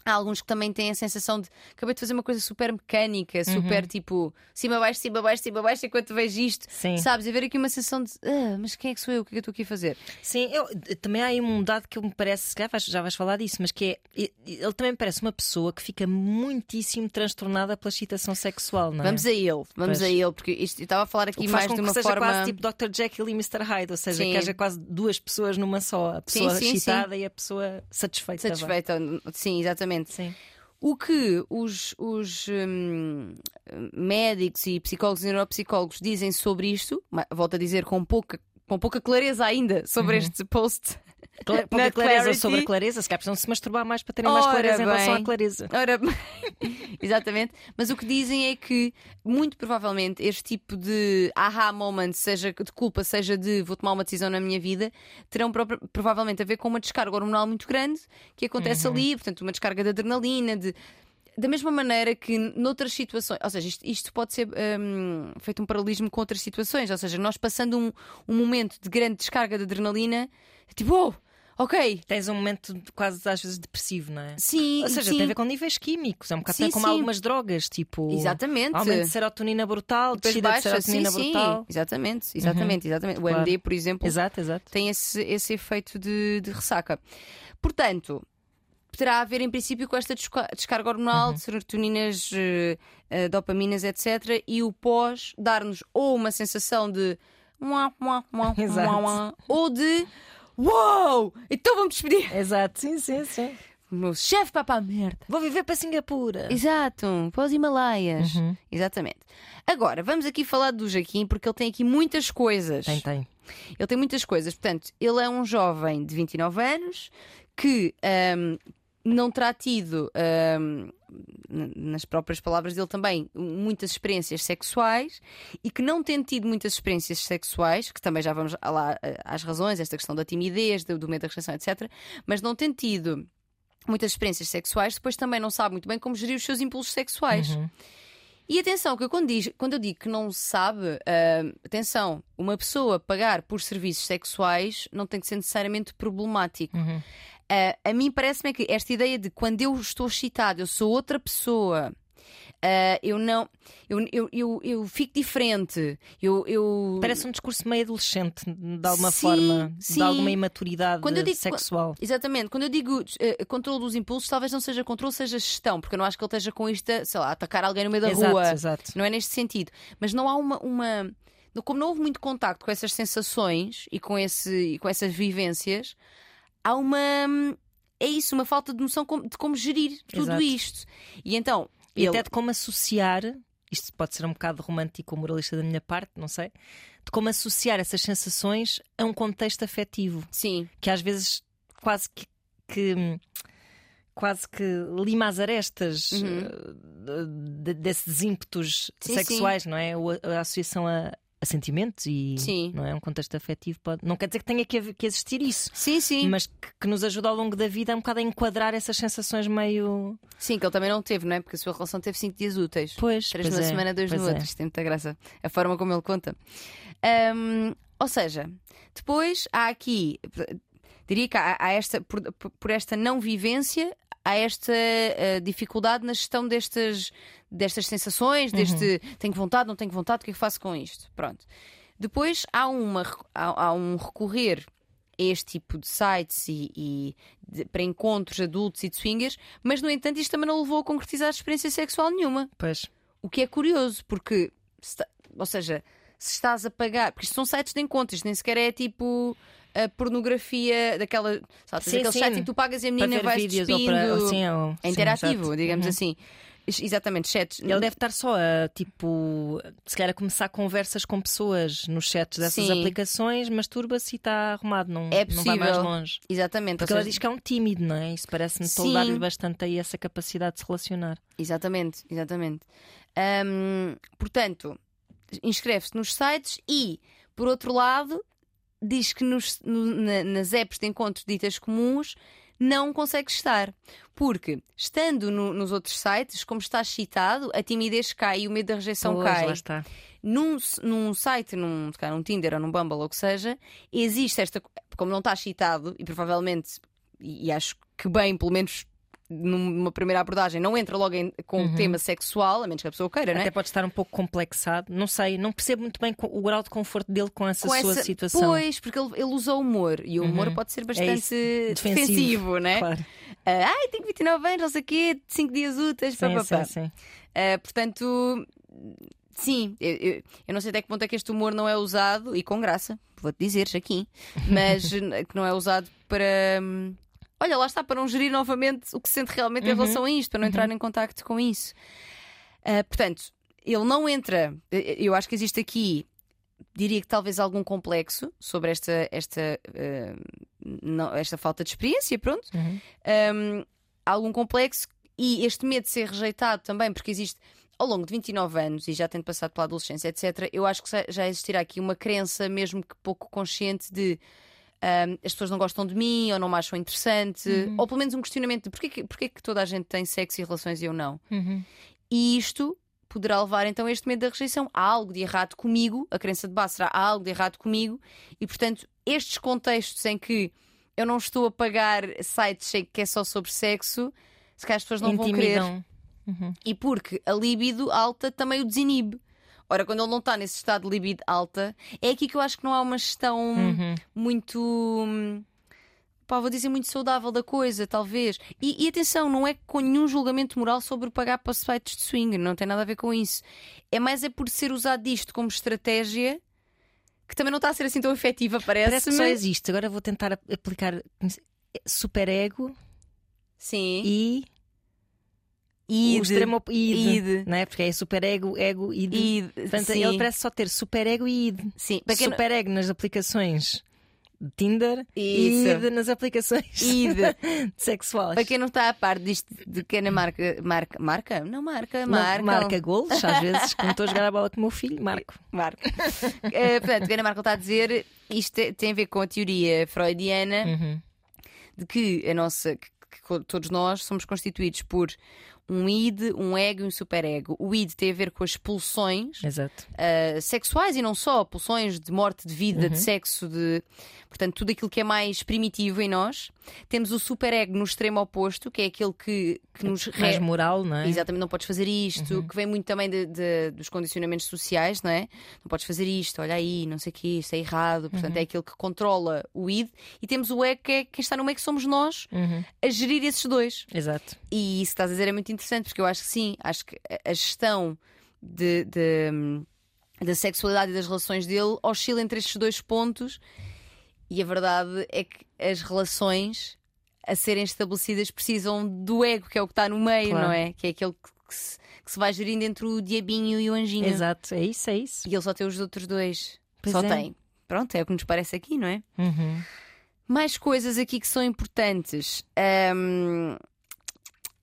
Speaker 1: Há alguns que também têm a sensação de acabei de fazer uma coisa super mecânica, super tipo cima, baixo, cima, baixo, cima, baixo, enquanto vejo isto,
Speaker 2: Sim.
Speaker 1: sabes? E ver aqui uma sensação de ah, mas quem é que sou eu? O que é que eu estou aqui a fazer?
Speaker 2: Sim, eu, também há aí um dado que me parece, se calhar vais- já vais falar disso, mas que é. Ele também me parece uma pessoa que fica muitíssimo transtornada pela excitação sexual, não é?
Speaker 1: Vamos a ele, vamos
Speaker 2: Pois.
Speaker 1: a ele, porque isto, eu estava a falar aqui mais de
Speaker 2: que
Speaker 1: uma
Speaker 2: seja
Speaker 1: forma.
Speaker 2: quase tipo Dr. Jekyll e Mr. Hyde, ou seja,
Speaker 1: Sim.
Speaker 2: que haja quase duas pessoas numa só, a pessoa
Speaker 1: sim, sim.
Speaker 2: excitada e a pessoa satisfeita.
Speaker 1: Satisfeita, sim, exatamente.
Speaker 2: Sim.
Speaker 1: O que os, os hum, médicos e psicólogos e neuropsicólogos dizem sobre isto, volto a dizer com pouca, com pouca clareza ainda sobre
Speaker 2: Uhum.
Speaker 1: este post.
Speaker 2: Cla- [laughs]
Speaker 1: Na
Speaker 2: Pouca clareza
Speaker 1: clarity.
Speaker 2: sobre a clareza, se calhar precisam se masturbar mais para terem mais
Speaker 1: Ora
Speaker 2: clareza em relação
Speaker 1: bem.
Speaker 2: à clareza.
Speaker 1: Ora, [laughs] exatamente. Mas o que dizem é que, muito provavelmente, este tipo de aha moment, seja de culpa, seja de vou tomar uma decisão na minha vida, terão pro- provavelmente a ver com uma descarga hormonal muito grande que acontece
Speaker 2: Uhum.
Speaker 1: ali, portanto, uma descarga de adrenalina, de. Da mesma maneira que noutras situações, ou seja, isto, isto pode ser hum, feito um paralelismo com outras situações, ou seja, nós passando um, um momento de grande descarga de adrenalina, tipo, oh, ok,
Speaker 2: Tens um momento quase às vezes depressivo, não é?
Speaker 1: sim,
Speaker 2: Ou seja,
Speaker 1: sim,
Speaker 2: tem a ver com níveis químicos, é um bocado
Speaker 1: Sim,
Speaker 2: como
Speaker 1: sim.
Speaker 2: algumas drogas, tipo.
Speaker 1: exatamente.
Speaker 2: Aumento de serotonina brutal,
Speaker 1: Depois
Speaker 2: descida de
Speaker 1: sim,
Speaker 2: serotonina
Speaker 1: sim.
Speaker 2: brutal.
Speaker 1: Exatamente, exatamente, exatamente. O
Speaker 2: Claro.
Speaker 1: MD, por exemplo,
Speaker 2: Exato, exato.
Speaker 1: tem esse, esse efeito de, de ressaca. Portanto, terá a ver em princípio com esta desca- descarga hormonal de serotoninas, eh, dopaminas, etc. E o pós dar-nos ou uma sensação de mua, [laughs]
Speaker 2: Exato.
Speaker 1: mua, mua, ou de uau, então vamos despedir.
Speaker 2: Exato, sim, sim, sim.
Speaker 1: Meu chefe para a merda.
Speaker 2: Vou viver para Singapura.
Speaker 1: Exato, para os Himalaias.
Speaker 2: Uhum.
Speaker 1: Exatamente. Agora, vamos aqui falar do Jaquim, porque ele tem aqui muitas coisas.
Speaker 2: Tem, tem.
Speaker 1: Ele tem muitas coisas. Portanto, ele é um jovem de 29 anos que ahm, não terá tido, nas próprias palavras dele também, muitas experiências sexuais e que não tendo tido muitas experiências sexuais, que também já vamos lá eh, às razões, esta questão da timidez, do, do medo da rejeição, etc., mas não tendo tido muitas experiências sexuais, depois também não sabe muito bem como gerir os seus impulsos sexuais.
Speaker 2: Uhum.
Speaker 1: E atenção, que eu quando, diz- quando eu digo que não sabe, ah, atenção, uma pessoa pagar por serviços sexuais não tem que ser necessariamente problemático.
Speaker 2: Uhum.
Speaker 1: Ah, a mim parece-me que esta ideia de quando eu estou excitado, eu sou outra pessoa. ah, eu não, eu, eu, eu, eu fico diferente. Eu, eu...
Speaker 2: Parece um discurso meio adolescente, de alguma
Speaker 1: Sim,
Speaker 2: forma,
Speaker 1: sim.
Speaker 2: de alguma imaturidade
Speaker 1: Quando eu digo-
Speaker 2: sexual.
Speaker 1: Exatamente, quando eu digo eh, controle dos impulsos, talvez não seja controle, seja gestão, porque eu não acho que ele esteja com isto, a, sei lá, atacar alguém no meio da
Speaker 2: exato,
Speaker 1: rua.
Speaker 2: exato.
Speaker 1: Não é neste sentido. Mas não há uma. uma... Como não houve muito contacto com essas sensações e com, esse, e com essas vivências, há uma. É isso, uma falta de noção de como gerir tudo
Speaker 2: Exato.
Speaker 1: isto. E então.
Speaker 2: E
Speaker 1: ele-
Speaker 2: até de como associar, isto pode ser um bocado romântico ou moralista da minha parte, não sei, de como associar essas sensações a um contexto afetivo,
Speaker 1: Sim,
Speaker 2: que às vezes quase que. que- Quase que lima as arestas
Speaker 1: Uhum.
Speaker 2: eh, de- desses ímpetos
Speaker 1: Sim,
Speaker 2: sexuais, não é? Ou a, a associação a, a sentimentos e
Speaker 1: Sim.
Speaker 2: não é um contexto afetivo pode não quer dizer que tenha que, que existir isso
Speaker 1: sim, sim.
Speaker 2: mas que, que nos ajuda ao longo da vida um bocado a enquadrar essas sensações meio
Speaker 1: Sim, que ele também não teve, não é? Porque a sua relação teve 5 dias úteis.
Speaker 2: pois
Speaker 1: Três
Speaker 2: pois
Speaker 1: numa
Speaker 2: é,
Speaker 1: semana, dois
Speaker 2: pois
Speaker 1: no
Speaker 2: é.
Speaker 1: outro. Isto tem muita graça. A forma como ele conta. Ou seja, depois há aqui, diria que há, há esta, por, por esta não vivência, há esta eh, dificuldade na gestão destas, destas sensações, deste tenho vontade, não tenho vontade, o que é que faço com isto? Pronto. Depois há, uma, há, há um recorrer a este tipo de sites e, e de- para encontros adultos e de swingers, mas no entanto isto também não levou a concretizar experiência sexual nenhuma.
Speaker 2: Pois.
Speaker 1: O que é curioso, porque, se ou seja, se estás a pagar, porque isto são sites de encontros, nem sequer é tipo a pornografia daquela, sabe,
Speaker 2: Sim,
Speaker 1: aquele
Speaker 2: sim.
Speaker 1: site em que tu pagas e a menina vai despindo.
Speaker 2: para. sim,
Speaker 1: É
Speaker 2: sim,
Speaker 1: interativo,
Speaker 2: exato.
Speaker 1: digamos
Speaker 2: Uhum.
Speaker 1: assim. Ex- Exatamente, chats.
Speaker 2: Ele deve estar só a, tipo, se calhar a começar conversas com pessoas nos chats dessas
Speaker 1: Sim.
Speaker 2: aplicações, masturba-se e está arrumado, não,
Speaker 1: É
Speaker 2: não vai mais
Speaker 1: possível.
Speaker 2: longe.
Speaker 1: Exatamente.
Speaker 2: Porque
Speaker 1: ou
Speaker 2: ela
Speaker 1: seja-
Speaker 2: diz que é um tímido, não é? Isso parece-me toldar-lhe bastante aí essa capacidade de se relacionar.
Speaker 1: Exatamente, exatamente. Hum, portanto, inscreve-se nos sites e, por outro lado, diz que nos- no- na- nas apps de encontros ditas comuns não consegues estar. Porque, estando no- nos outros sites, como estás citado, a timidez cai e o medo da rejeição
Speaker 2: Pois,
Speaker 1: cai.
Speaker 2: lá está.
Speaker 1: Num, num site, num, num Tinder ou num Bumble ou o que seja, existe esta. Como não está citado, e provavelmente, e, e acho que bem, pelo menos numa primeira abordagem, não entra logo em- com o tema sexual, a menos que a pessoa queira, não é?
Speaker 2: Uhum. Até pode estar um pouco complexado. Não sei, não percebo muito bem o grau de conforto dele com essa
Speaker 1: Com
Speaker 2: sua
Speaker 1: essa-
Speaker 2: situação.
Speaker 1: Pois, porque ele, ele usa o humor e o humor pode ser bastante
Speaker 2: isso,
Speaker 1: defensivo,
Speaker 2: defensivo,
Speaker 1: né?
Speaker 2: Claro.
Speaker 1: Ah, ai, tenho 29 anos, não sei o quê, 5 dias úteis, pá,
Speaker 2: Sim,
Speaker 1: pá, pá.
Speaker 2: sim, sim.
Speaker 1: Ah, portanto, sim, eu, eu- eu não sei até que ponto é que este humor não é usado, e com graça, vou-te dizer aqui, mas [laughs] que não é usado para. Olha, lá está, para não gerir novamente o que sente realmente em relação a isto, para não entrar em contacto com isso. Ah, portanto, ele não entra. eh, Eu acho que existe aqui, diria que talvez algum complexo sobre esta, esta, ah, não- esta falta de experiência, pronto.
Speaker 2: Uhum.
Speaker 1: Um, algum complexo e este medo de ser rejeitado também, porque existe ao longo de 29 anos e já tendo passado pela adolescência, etc., eu acho que já existirá aqui uma crença, mesmo que pouco consciente, de um, as pessoas não gostam de mim ou não me acham interessante, ou pelo menos um questionamento de porquê que, porquê que toda a gente tem sexo e relações e eu não.
Speaker 2: Uhum.
Speaker 1: E isto poderá levar então a este medo da rejeição. Há algo de errado comigo, a crença de base será há algo de errado comigo, e portanto, estes contextos em que eu não estou a pagar sites que é só sobre sexo, se calhar as pessoas não vão querer.
Speaker 2: Intimidam. Uhum.
Speaker 1: E porque a libido alta também o desinibe. Ora, quando ele não está nesse estado de libido alta, é aqui que eu acho que não há uma gestão
Speaker 2: Uhum.
Speaker 1: muito. hum, Pá, vou dizer muito saudável da coisa, talvez. E, e atenção, não é com nenhum julgamento moral sobre pagar para sites de swing, não tem nada a ver com isso. É mais é por ser usado disto como estratégia que também não está a ser assim tão efetiva,
Speaker 2: Parece
Speaker 1: parece-me.
Speaker 2: que só existe. Agora vou tentar ap- aplicar superego
Speaker 1: Sim.
Speaker 2: e
Speaker 1: Id.
Speaker 2: o extremo id,
Speaker 1: Id.
Speaker 2: Não é? Porque é superego, ego, id.
Speaker 1: Id,
Speaker 2: Portanto,
Speaker 1: sim.
Speaker 2: ele parece só ter superego e id.
Speaker 1: Sim, não-
Speaker 2: Superego nas aplicações de Tinder
Speaker 1: Isso.
Speaker 2: e id nas aplicações
Speaker 1: Id. [laughs]
Speaker 2: sexuais.
Speaker 1: Para quem não está a par disto de que na marca. Marca? Marca? Não marca, marca.
Speaker 2: marca golos, às vezes, quando estou a jogar a bola com o meu filho, marco. [laughs]
Speaker 1: Marca. Eh, portanto, o que a Ana Marca está a dizer, isto te- tem a ver com a teoria freudiana
Speaker 2: Uhum.
Speaker 1: de que a nossa. que- que todos nós somos constituídos por um id, um ego e um superego. O id tem a ver com as pulsões uh, sexuais e não só, pulsões de morte, de vida,
Speaker 2: Uhum.
Speaker 1: de sexo, de portanto, tudo aquilo que é mais primitivo em nós. Temos o superego no extremo oposto, que é aquele que, que nos
Speaker 2: Mais
Speaker 1: re-
Speaker 2: moral, não é?
Speaker 1: Exatamente, não podes fazer isto,
Speaker 2: Uhum.
Speaker 1: que vem muito também de- de- dos condicionamentos sociais, não é? Não podes fazer isto, olha aí, não sei o quê, isto é errado. Portanto,
Speaker 2: Uhum.
Speaker 1: é aquele que controla o id. E temos o ego, que é quem está no meio, que somos nós,
Speaker 2: Uhum.
Speaker 1: a gerir esses dois.
Speaker 2: Exato.
Speaker 1: E isso que estás a dizer é muito interessante, porque eu acho que sim, acho que a- gestão de, de- da sexualidade e das relações dele oscila entre estes dois pontos. E a verdade é que as relações a serem estabelecidas precisam do ego, que é o que está no meio,
Speaker 2: Claro.
Speaker 1: não é? Que é aquele que, se, que se vai gerindo entre o diabinho e o anjinho.
Speaker 2: Exato, é isso, é isso.
Speaker 1: E ele só tem os outros dois.
Speaker 2: Pois
Speaker 1: só
Speaker 2: é.
Speaker 1: tem. Pronto, é o que nos parece aqui, não é?
Speaker 2: Uhum.
Speaker 1: Mais coisas aqui que são importantes. Ahm,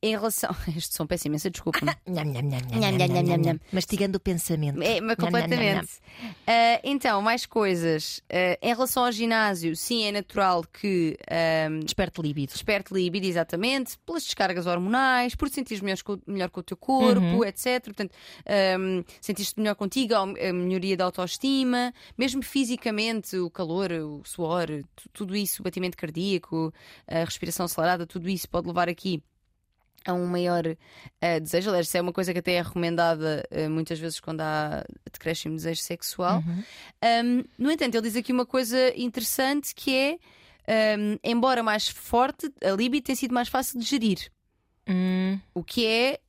Speaker 1: em relação. [laughs] Este som, peço imensa desculpa.
Speaker 2: Mastigando o pensamento.
Speaker 1: É, mas completamente. Ah, então, mais coisas. Ah, em relação ao ginásio, sim, é natural que ahm,
Speaker 2: Desperte líbido.
Speaker 1: desperte libido, exatamente, pelas descargas hormonais, por te sentires melhor com, melhor com o teu corpo,
Speaker 2: Uhum.
Speaker 1: etc. Portanto, um, sentiste melhor contigo, a melhoria da autoestima, mesmo fisicamente, o calor, o suor, tu- tudo isso, o batimento cardíaco, a respiração acelerada, tudo isso pode levar aqui a um maior eh, desejo. Aliás, isso é uma coisa que até é recomendada eh, muitas vezes quando há decréscimo de desejo sexual.
Speaker 2: Uhum.
Speaker 1: Um, no entanto, ele diz aqui uma coisa interessante que é hum, embora mais forte, a libido tem sido mais fácil de gerir.
Speaker 2: Hum,
Speaker 1: O que é.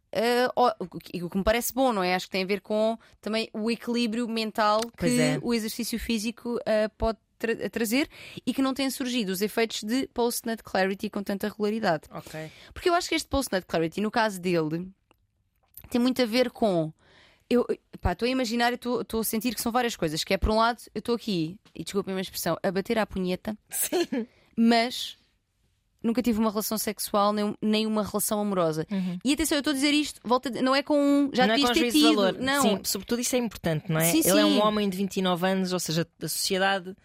Speaker 1: ó, o que o que me parece bom, não é? Acho que tem a ver com também o equilíbrio mental que
Speaker 2: é.
Speaker 1: o exercício físico eh, pode tra- trazer e que não têm surgido os efeitos de post-nut clarity com tanta regularidade.
Speaker 2: ok.
Speaker 1: Porque eu acho que este post-nut clarity, no caso dele, tem muito a ver com. Eu estou a imaginar e estou a sentir que são várias coisas. Que é, por um lado, eu estou aqui, e desculpem a minha expressão, a bater à punheta,
Speaker 2: Sim.
Speaker 1: mas nunca tive uma relação sexual nem, nem uma relação amorosa. E atenção, eu estou a dizer isto, volta, não é com um. Já
Speaker 2: não é
Speaker 1: devias
Speaker 2: com
Speaker 1: ter tido.
Speaker 2: valor.
Speaker 1: Não,
Speaker 2: Sim, sobretudo isso é importante, não é?
Speaker 1: Sim,
Speaker 2: Ele é um
Speaker 1: sim.
Speaker 2: homem de 29 anos, ou seja, a sociedade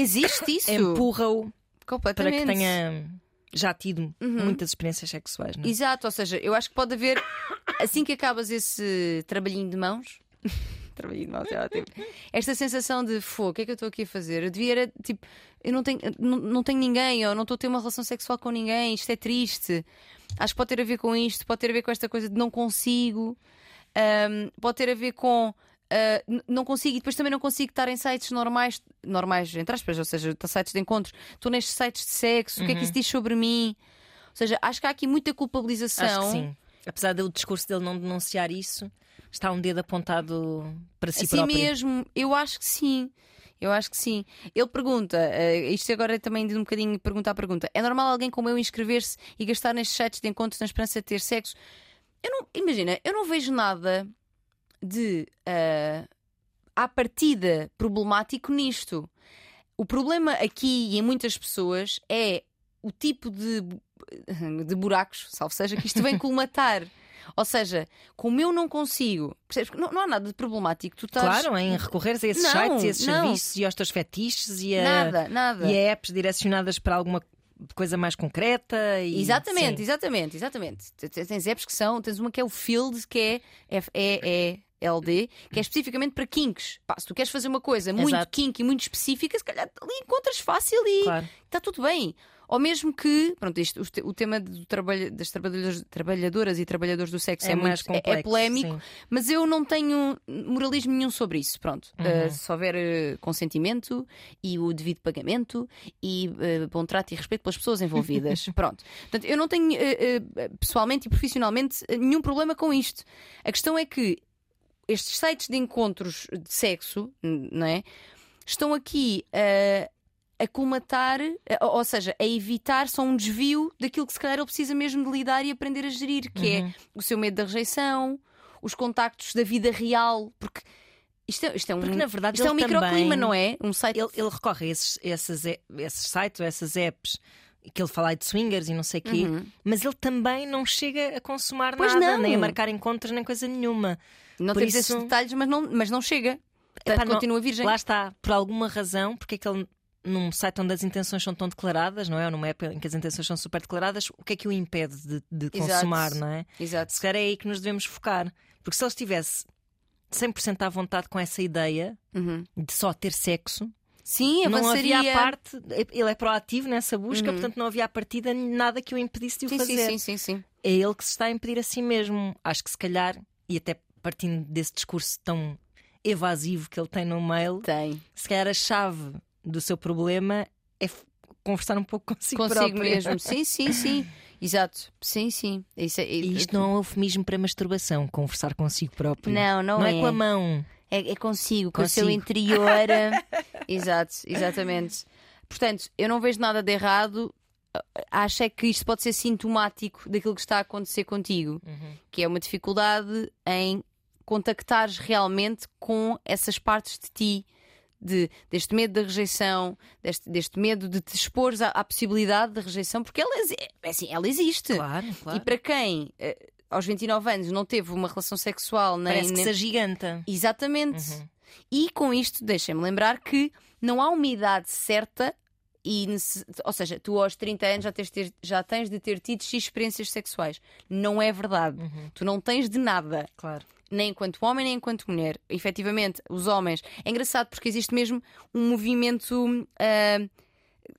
Speaker 1: existe isso.
Speaker 2: empurra-o para que tenha já tido muitas experiências sexuais. Não é?
Speaker 1: Exato, ou seja, eu acho que pode haver, assim que acabas esse trabalhinho de mãos, [laughs] trabalhinho de mãos é ótimo, esta sensação de fogo, o que é que eu estou aqui a fazer? Eu devia, era, tipo, eu não tenho, não, não tenho ninguém, ou não estou a ter uma relação sexual com ninguém, isto é triste. Acho que pode ter a ver com isto, pode ter a ver com esta coisa de não consigo, ahm, pode ter a ver com. Ah, não consigo e depois também não consigo estar em sites normais, normais, entre aspas, ou seja, sites de encontros. Estou nestes sites de sexo, o que é que isso diz sobre mim? Ou seja, acho que há aqui muita culpabilização.
Speaker 2: Acho que sim. Apesar do discurso dele não denunciar isso, está um dedo apontado para si
Speaker 1: Assim
Speaker 2: próprio.
Speaker 1: mesmo, eu acho que sim. Eu acho que sim. Ele pergunta, eh, isto agora é também de um bocadinho pergunta à pergunta: é normal alguém como eu inscrever-se e gastar nestes sites de encontros na esperança de ter sexo? Eu não, imagina, eu não vejo nada de eh, à partida problemático nisto. O problema aqui e em muitas pessoas é o tipo de, de buracos, salvo seja, que isto vem [laughs] colmatar. Ou seja, como eu não consigo, percebes? Não, não há nada de problemático. Tu estás.
Speaker 2: Claro, em recorreres a esses
Speaker 1: Não,
Speaker 2: sites e esses
Speaker 1: não.
Speaker 2: serviços e aos teus fetiches e a,
Speaker 1: Nada, nada.
Speaker 2: e a apps direcionadas para alguma coisa mais concreta. E,
Speaker 1: Exatamente,
Speaker 2: sim.
Speaker 1: exatamente, exatamente. Tens apps que são, tens uma que é o Field, que é F-E-E-L-D, que é especificamente para kinks. Pá, se tu queres fazer uma coisa muito
Speaker 2: Exato.
Speaker 1: kink e muito específica, se calhar ali encontras fácil e
Speaker 2: Claro.
Speaker 1: está tudo bem. Ou mesmo que, pronto, isto, o te- o tema do trabalho, das trabalhadoras, trabalhadoras e trabalhadores do sexo é,
Speaker 2: É mais
Speaker 1: muito é- é,
Speaker 2: complexo,
Speaker 1: polémico,
Speaker 2: sim.
Speaker 1: mas eu não tenho moralismo nenhum sobre isso. Pronto,
Speaker 2: Uhum.
Speaker 1: Uh, se houver uh, consentimento e o devido pagamento e uh, bom trato e respeito pelas pessoas envolvidas. [laughs] Pronto. Portanto, eu não tenho pessoalmente e profissionalmente nenhum problema com isto. A questão é que estes sites de encontros de sexo, não é? Estão aqui uh, a colmatar, uh, ou seja, a evitar só um desvio daquilo que se calhar ele precisa mesmo de lidar e aprender a gerir, que
Speaker 2: Uhum.
Speaker 1: é o seu medo da rejeição, os contactos da vida real, porque isto é, isto é um,
Speaker 2: Porque, na verdade,
Speaker 1: isto é um microclima, não é? Um site.
Speaker 2: Ele, ele recorre a esses, esses, esses sites ou essas apps que ele fala de swingers e não sei o quê, mas ele também não chega a consumar
Speaker 1: Uhum. Pois
Speaker 2: nada,
Speaker 1: não.
Speaker 2: nem a marcar encontros, nem coisa nenhuma.
Speaker 1: não
Speaker 2: por
Speaker 1: temos
Speaker 2: isso-
Speaker 1: esses detalhes, mas não, mas não chega. Portanto,
Speaker 2: Epá, não-
Speaker 1: continua virgem.
Speaker 2: Lá está, por alguma razão, porque é que ele, num site onde as intenções são tão declaradas, não é? Ou numa app em que as intenções são super declaradas, o que é que o impede de, de consumar, não é?
Speaker 1: Exato.
Speaker 2: Se calhar é aí que nos devemos focar. Porque se ele estivesse 100% à vontade com essa ideia
Speaker 1: Uhum.
Speaker 2: de só ter sexo,
Speaker 1: Sim,
Speaker 2: não
Speaker 1: avançaria.
Speaker 2: havia a parte. Ele é proativo nessa busca, portanto não havia a partida nada que o impedisse de o
Speaker 1: Sim, sim,
Speaker 2: fazer.
Speaker 1: sim, sim, sim.
Speaker 2: É ele que se está a impedir a si mesmo. Acho que se calhar, e até partindo desse discurso tão evasivo que ele tem no mail,
Speaker 1: Tem.
Speaker 2: se calhar a chave do seu problema é conversar um pouco [laughs] consigo,
Speaker 1: Consigo
Speaker 2: próprio.
Speaker 1: mesmo. [laughs] Sim, sim, sim. Exato. Sim, sim. Isso é,
Speaker 2: E isto não é um eufemismo para masturbação, conversar consigo próprio.
Speaker 1: Não, não
Speaker 2: não
Speaker 1: é.
Speaker 2: é com a mão.
Speaker 1: É, é consigo, com o seu interior. [laughs] Exato, exatamente. Portanto, eu não vejo nada de errado. Acho é que isto pode ser sintomático daquilo que está a acontecer contigo, que é uma dificuldade em contactares realmente com essas partes de ti, de, deste medo da rejeição, deste, deste medo de te expores à, à possibilidade de rejeição, porque ela, é assim, ela existe.
Speaker 2: Claro, claro.
Speaker 1: E para quem eh, aos 29 anos não teve uma relação sexual nem,
Speaker 2: Parece que
Speaker 1: nem-
Speaker 2: se agiganta.
Speaker 1: Exatamente.
Speaker 2: Uhum.
Speaker 1: E com isto, deixem-me lembrar que não há uma idade certa, e ou seja, tu aos 30 anos já tens, de ter- já tens de ter tido X experiências sexuais. Não é verdade.
Speaker 2: Uhum.
Speaker 1: Tu não tens de nada,
Speaker 2: Claro.
Speaker 1: nem enquanto homem, nem enquanto mulher. Efetivamente, os homens. É engraçado porque existe mesmo um movimento ah,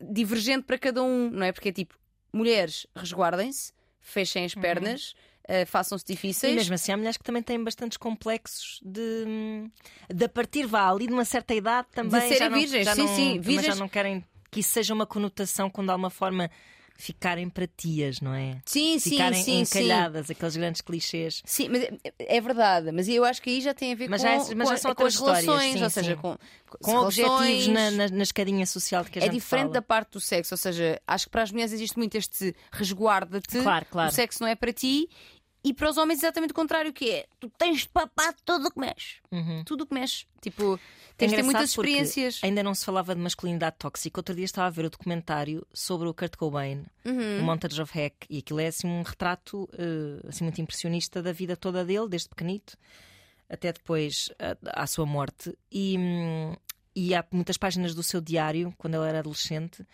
Speaker 1: divergente para cada um, não é? Porque é tipo, mulheres resguardem-se, fechem as pernas. Ah, Façam-se difíceis.
Speaker 2: E mesmo assim, há mulheres que também têm bastantes complexos de, de a partir vá ali de uma certa idade também.
Speaker 1: serem
Speaker 2: já não,
Speaker 1: virgens,
Speaker 2: já
Speaker 1: sim,
Speaker 2: não,
Speaker 1: sim, virgens-
Speaker 2: já não querem que isso seja uma conotação quando de alguma forma ficarem para tias, não é?
Speaker 1: Sim, sim,
Speaker 2: ficarem
Speaker 1: sim,
Speaker 2: encalhadas, aqueles grandes clichês.
Speaker 1: Sim, mas é, é verdade, mas eu acho que aí já tem a ver
Speaker 2: Mas
Speaker 1: com,
Speaker 2: já é- mas
Speaker 1: com,
Speaker 2: já são
Speaker 1: com as
Speaker 2: histórias,
Speaker 1: relações,
Speaker 2: sim,
Speaker 1: ou seja,
Speaker 2: sim.
Speaker 1: com,
Speaker 2: Com
Speaker 1: relações-
Speaker 2: objetivos na, na, na escadinha social de que a
Speaker 1: É
Speaker 2: gente
Speaker 1: diferente
Speaker 2: fala.
Speaker 1: da parte do sexo, ou seja, acho que para as mulheres existe muito este resguarda-te,
Speaker 2: Claro, claro.
Speaker 1: o sexo não é para ti, e para os homens exatamente o contrário, que é tu tens de papar tudo o que mexe.
Speaker 2: Uhum.
Speaker 1: Tudo o que mexe. Tipo,
Speaker 2: É
Speaker 1: tens de ter muitas experiências.
Speaker 2: Ainda não se falava de masculinidade tóxica. Outro dia estava a ver o documentário sobre o Kurt Cobain,
Speaker 1: Uhum.
Speaker 2: o Montage of Heck, e aquilo é assim um retrato eh, assim muito impressionista da vida toda dele, desde pequenito até depois a- à sua morte. E, hum, e há muitas páginas do seu diário, quando ele era adolescente,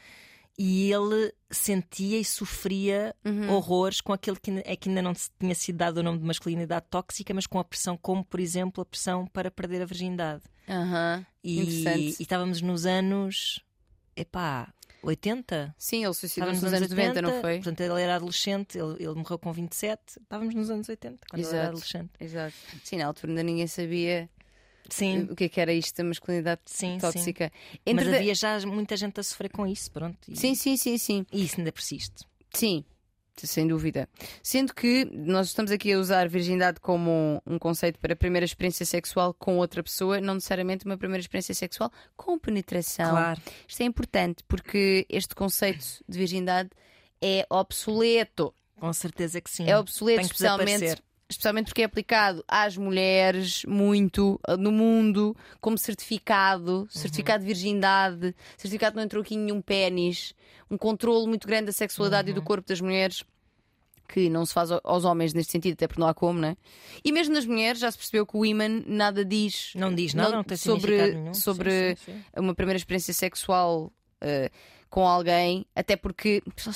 Speaker 2: e ele sentia e sofria
Speaker 1: Uhum.
Speaker 2: horrores com aquele que, é que ainda não se tinha sido dado o nome de masculinidade tóxica, mas com a pressão, como por exemplo a pressão para perder a virgindade.
Speaker 1: Aham.
Speaker 2: E, e estávamos nos anos. Epá, 80?
Speaker 1: Sim, ele suicidou-se nos anos 90, não foi?
Speaker 2: Portanto, ele era adolescente, ele, ele morreu com 27. Estávamos nos anos 80, quando ele era
Speaker 1: Exato.
Speaker 2: adolescente.
Speaker 1: Exato. Sim, na altura ainda ninguém sabia
Speaker 2: Sim,
Speaker 1: o que é que era isto da masculinidade
Speaker 2: sim, sim.
Speaker 1: tóxica.
Speaker 2: Mas havia já muita gente a sofrer com isso, pronto. E,
Speaker 1: Sim, sim, sim, sim.
Speaker 2: e isso ainda persiste.
Speaker 1: Sim, sem dúvida. Sendo que nós estamos aqui a usar virgindade como um conceito para a primeira experiência sexual com outra pessoa, não necessariamente uma primeira experiência sexual com penetração.
Speaker 2: Claro.
Speaker 1: Isto é importante porque este conceito de virgindade é obsoleto.
Speaker 2: Com certeza que sim.
Speaker 1: É obsoleto, especialmente. Especialmente porque é aplicado às mulheres muito uh, no mundo como certificado,
Speaker 2: Uhum.
Speaker 1: certificado de virgindade, certificado que não entrou aqui nenhum pênis, um controle muito grande da sexualidade
Speaker 2: Uhum.
Speaker 1: e do corpo das mulheres que não se faz ao- aos homens neste sentido, até porque não há como, né? E mesmo nas mulheres já se percebeu que o women nada diz
Speaker 2: Não diz nada,
Speaker 1: Não-
Speaker 2: não, tem
Speaker 1: sobre- sobre-
Speaker 2: Sim, sim, sim.
Speaker 1: uma primeira experiência sexual uh, com alguém, até porque pessoal,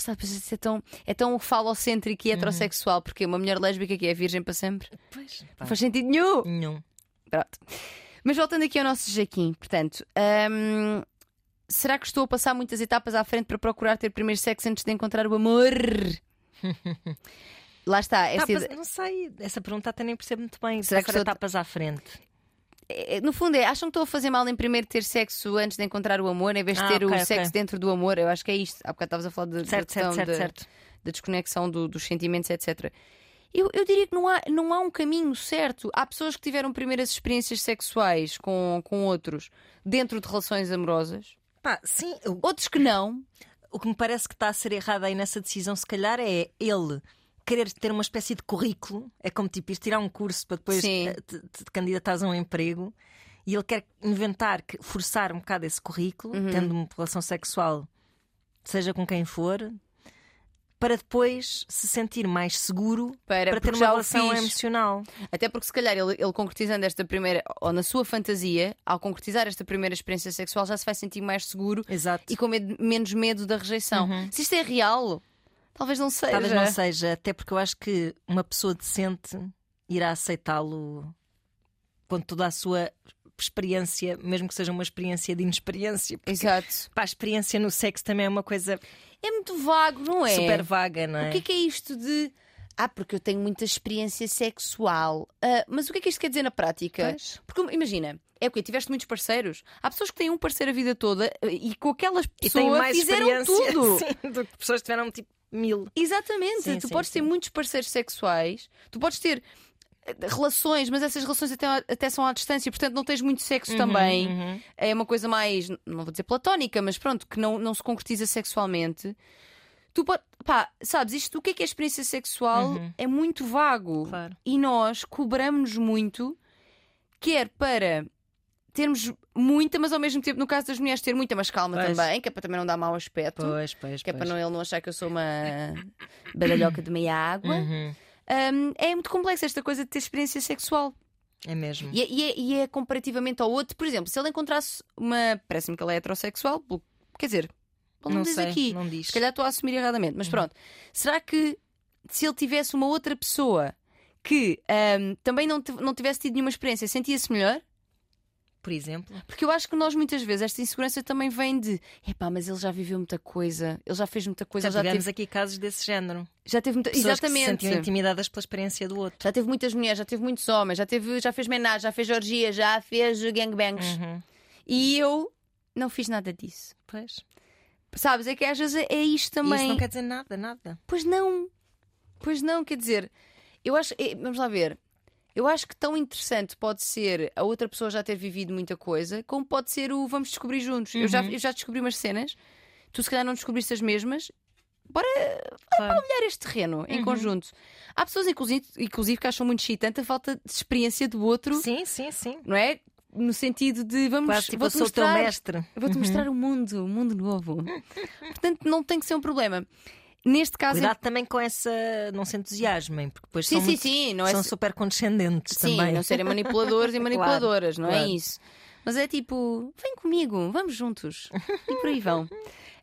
Speaker 1: é tão, é tão falocêntrico e heterossexual, porque uma mulher lésbica que é virgem para sempre
Speaker 2: Pois,
Speaker 1: não faz sentido nenhum.
Speaker 2: nenhum.
Speaker 1: Pronto. Mas voltando aqui ao nosso Jaquim, portanto, hum, será que estou a passar muitas etapas à frente para procurar ter primeiro sexo antes de encontrar o amor? [laughs] Lá está,
Speaker 2: Ah,
Speaker 1: ide-
Speaker 2: não sei, essa pergunta até nem percebo muito bem.
Speaker 1: Será que estou-
Speaker 2: etapas à frente?
Speaker 1: É- no fundo é, acham que estou a fazer mal em primeiro ter sexo antes de encontrar o amor, em vez de
Speaker 2: Ah,
Speaker 1: ter
Speaker 2: ok,
Speaker 1: o sexo
Speaker 2: ok.
Speaker 1: dentro do amor? Eu acho que é isto. Há bocado estavas a falar de, da
Speaker 2: Certo,
Speaker 1: questão
Speaker 2: certo, certo,
Speaker 1: da,
Speaker 2: certo.
Speaker 1: da desconexão do- dos sentimentos, etc. Eu, eu diria que não há, não há um caminho certo. Há pessoas que tiveram primeiras experiências sexuais com, com outros dentro de relações amorosas,
Speaker 2: Pá, sim, o,
Speaker 1: outros que não.
Speaker 2: o que me parece que está a ser errado aí nessa decisão, se calhar, é ele querer ter uma espécie de currículo. É como tipo ir tirar um curso para depois eh, te, te candidatares a um emprego. E ele quer inventar, que- forçar um bocado esse currículo,
Speaker 1: Uhum.
Speaker 2: tendo uma relação sexual, seja com quem for, para depois se sentir mais seguro
Speaker 1: Para-
Speaker 2: para ter uma relação emocional.
Speaker 1: Até porque, se calhar, ele, ele concretizando esta primeira, ou na sua fantasia, ao concretizar esta primeira experiência sexual, já se vai sentir mais seguro
Speaker 2: Exato.
Speaker 1: e com medo- menos medo da rejeição. Se isto é real, talvez não seja.
Speaker 2: Talvez não seja, até porque eu acho que uma pessoa decente irá aceitá-lo com toda a sua experiência, mesmo que seja uma experiência de inexperiência.
Speaker 1: Exato.
Speaker 2: pá, a experiência no sexo também é uma coisa
Speaker 1: É muito vago, não é?
Speaker 2: super vaga, não é?
Speaker 1: O que é que é isto de. Ah, porque eu tenho muita experiência sexual. Ah, mas o que é que isto quer dizer na prática?
Speaker 2: Pois.
Speaker 1: Porque imagina, é o quê? Tiveste muitos parceiros? Há pessoas que têm um parceiro a vida toda e com aquelas
Speaker 2: E
Speaker 1: pessoas
Speaker 2: tem mais
Speaker 1: fizeram tudo. [laughs]
Speaker 2: sim, do que pessoas que tiveram tipo mil.
Speaker 1: Exatamente.
Speaker 2: Sim,
Speaker 1: tu
Speaker 2: sim,
Speaker 1: podes ter
Speaker 2: sim.
Speaker 1: muitos parceiros sexuais, tu podes ter eh, relações, mas essas relações até, até são à distância, portanto não tens muito sexo também.
Speaker 2: uhum.
Speaker 1: É uma coisa mais, não vou dizer platónica, mas pronto, que não, não se concretiza sexualmente. Tu pode, pá, sabes, isto o que é que é experiência sexual é muito vago.
Speaker 2: Uhum. Claro.
Speaker 1: E nós cobramos-nos muito, quer para termos muita, mas ao mesmo tempo, no caso das mulheres, ter muita, mas calma
Speaker 2: Pois.
Speaker 1: também, que é para também não dar mau aspecto.
Speaker 2: Pois, pois,
Speaker 1: Que é para não, ele não achar que eu sou uma [coughs] badalhoca de meia água.
Speaker 2: Uhum.
Speaker 1: Hum, é muito complexo esta coisa de ter experiência sexual.
Speaker 2: É mesmo.
Speaker 1: E é, e é- e é comparativamente ao outro, por exemplo, se ele encontrasse uma. Parece-me que ele é heterossexual, quer dizer, ele não,
Speaker 2: Não
Speaker 1: diz
Speaker 2: sei,
Speaker 1: aqui.
Speaker 2: não diz.
Speaker 1: Se calhar estou a assumir erradamente, mas pronto. Será que se ele tivesse uma outra pessoa que hum, também não, não tivesse tido nenhuma experiência, sentia-se melhor?
Speaker 2: Por exemplo.
Speaker 1: Porque eu acho que nós muitas vezes esta insegurança também vem de epá, mas ele já viveu muita coisa, ele já fez muita coisa,
Speaker 2: Já
Speaker 1: já
Speaker 2: tivemos
Speaker 1: teve,
Speaker 2: aqui casos desse género.
Speaker 1: já teve muita.
Speaker 2: Pessoas que se
Speaker 1: Exatamente.
Speaker 2: sentiam intimidadas pela experiência do outro.
Speaker 1: Já teve muitas mulheres, já teve muitos homens, já, teve, já fez menage, já fez orgia, já fez gangbangs.
Speaker 2: Uhum.
Speaker 1: E eu não fiz nada disso.
Speaker 2: Pois.
Speaker 1: Sabes? É que às vezes é é isto
Speaker 2: E
Speaker 1: também.
Speaker 2: Isso não quer dizer nada, nada.
Speaker 1: Pois não. Pois não, quer dizer, eu acho. eh, Vamos lá ver. Eu acho que tão interessante pode ser a outra pessoa já ter vivido muita coisa, como pode ser o vamos descobrir juntos. Eu, já, eu já descobri umas cenas, tu se calhar não descobriste as mesmas. Bora
Speaker 2: Claro.
Speaker 1: olhar este terreno em conjunto. Há pessoas, inclusive, inclusive, que acham muito excitante a falta de experiência do outro,
Speaker 2: Sim, sim, sim.
Speaker 1: não é? No sentido de vamos
Speaker 2: Quase tipo, o teu
Speaker 1: mostrar,
Speaker 2: mestre.
Speaker 1: vou-te mostrar o mundo, o mundo novo. Portanto, não tem que ser um problema. Neste caso,
Speaker 2: Cuidado também com essa. Não se entusiasmem, porque depois
Speaker 1: Sim,
Speaker 2: são,
Speaker 1: sim,
Speaker 2: muito-
Speaker 1: sim, não é
Speaker 2: são
Speaker 1: se-
Speaker 2: super condescendentes
Speaker 1: Sim,
Speaker 2: também.
Speaker 1: não serem manipuladores e [laughs] manipuladoras, não é
Speaker 2: claro.
Speaker 1: isso. Mas é tipo, vem comigo, vamos juntos. E por aí vão. [laughs]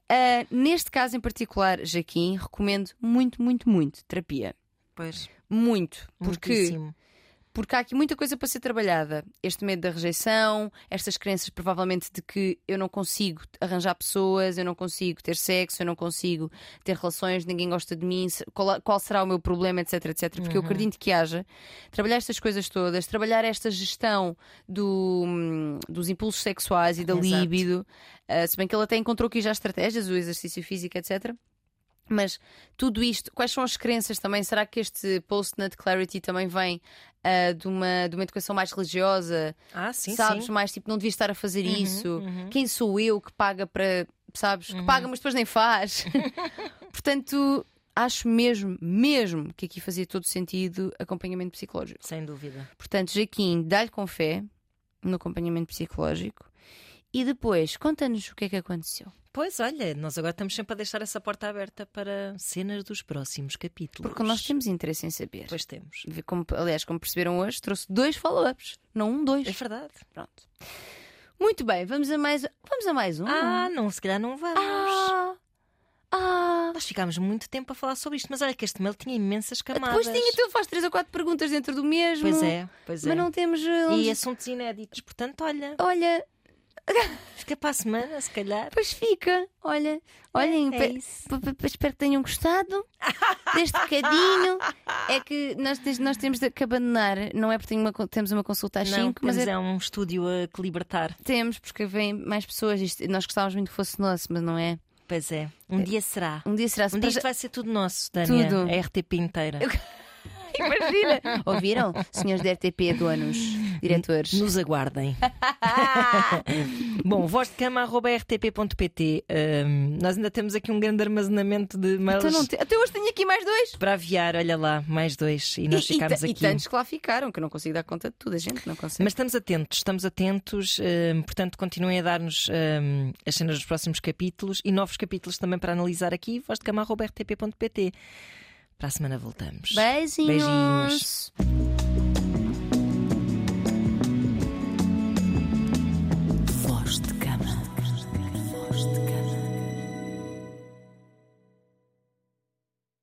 Speaker 1: Ah, neste caso em particular, Jaquim, recomendo muito, muito, muito terapia.
Speaker 2: Pois,
Speaker 1: Muito. Porque,
Speaker 2: muitíssimo.
Speaker 1: Porque há aqui muita coisa para ser trabalhada. Este medo da rejeição, estas crenças provavelmente de que eu não consigo arranjar pessoas, eu não consigo ter sexo, eu não consigo ter relações, ninguém gosta de mim, qual, qual será o meu problema, etc, etc. Porque eu
Speaker 2: Uhum.
Speaker 1: acredito que haja. Trabalhar estas coisas todas, trabalhar esta gestão do, hum, dos impulsos sexuais e da
Speaker 2: Exato.
Speaker 1: líbido, ah, se bem que ele até encontrou aqui já estratégias, o exercício físico, etc. Mas tudo isto, quais são as crenças também? Será que este post-nut clarity também vem ah, de, uma, de uma educação mais religiosa?
Speaker 2: Ah, sim,
Speaker 1: sabes?
Speaker 2: sim.
Speaker 1: Mais tipo, não devia estar a fazer isso.
Speaker 2: uhum.
Speaker 1: Quem sou eu que paga para. Sabes? Que paga, mas depois nem faz. [laughs] Portanto, acho mesmo, mesmo que aqui fazia todo sentido acompanhamento psicológico.
Speaker 2: Sem dúvida.
Speaker 1: Portanto, Jaquim, dá-lhe com fé no acompanhamento psicológico e depois conta-nos o que é que aconteceu.
Speaker 2: Pois olha, nós agora estamos sempre a deixar essa porta aberta para cenas dos próximos capítulos.
Speaker 1: Porque nós temos interesse em saber.
Speaker 2: Pois temos.
Speaker 1: Como, aliás, como perceberam hoje, trouxe dois follow-ups. Não um, dois.
Speaker 2: É verdade.
Speaker 1: Pronto. Muito bem, vamos a mais, vamos a mais um.
Speaker 2: Ah, não, se calhar não vamos.
Speaker 1: ah, ah.
Speaker 2: Nós ficámos muito tempo a falar sobre isto, mas olha que este mail tinha imensas camadas.
Speaker 1: Depois tinha, tu faz três ou quatro perguntas dentro do mesmo.
Speaker 2: Pois é, pois é.
Speaker 1: Mas não temos.
Speaker 2: E assuntos inéditos, portanto, olha,
Speaker 1: Olha,
Speaker 2: fica para a semana, se calhar.
Speaker 1: pois fica. Olha, olhem,
Speaker 2: é
Speaker 1: pe- espero que tenham gostado deste bocadinho. É que nós, nós temos de- que abandonar, não é porque uma temos uma consulta às
Speaker 2: Não,
Speaker 1: 5, mas é,
Speaker 2: é um estúdio a que libertar.
Speaker 1: temos, porque vêm mais pessoas. Isto- nós gostávamos muito que fosse nosso, mas não é.
Speaker 2: Pois é, um dia será.
Speaker 1: Um dia será
Speaker 2: Um dia isto vai ser tudo nosso, Dânia.
Speaker 1: Tudo.
Speaker 2: A RTP inteira. [laughs]
Speaker 1: Imagina! Ouviram? Senhores da RTP, donos, diretores.
Speaker 2: Nos aguardem. [laughs] Bom, voz de cama rtp.pt. Nós ainda temos aqui um grande armazenamento de mails
Speaker 1: Então te- Até hoje tenho aqui mais dois.
Speaker 2: para aviar. Olha lá, mais dois. E nós
Speaker 1: e, e,
Speaker 2: ficámos
Speaker 1: ta- e
Speaker 2: aqui.
Speaker 1: tantos que lá ficaram, que eu não consigo dar conta de tudo, a gente não consegue.
Speaker 2: Mas estamos atentos, estamos atentos, hum, portanto, continuem a dar-nos hum, as cenas dos próximos capítulos e novos capítulos também para analisar aqui. Voz de cama rtp.pt. Para a semana voltamos.
Speaker 1: Beijinhos.
Speaker 2: Beijinhos.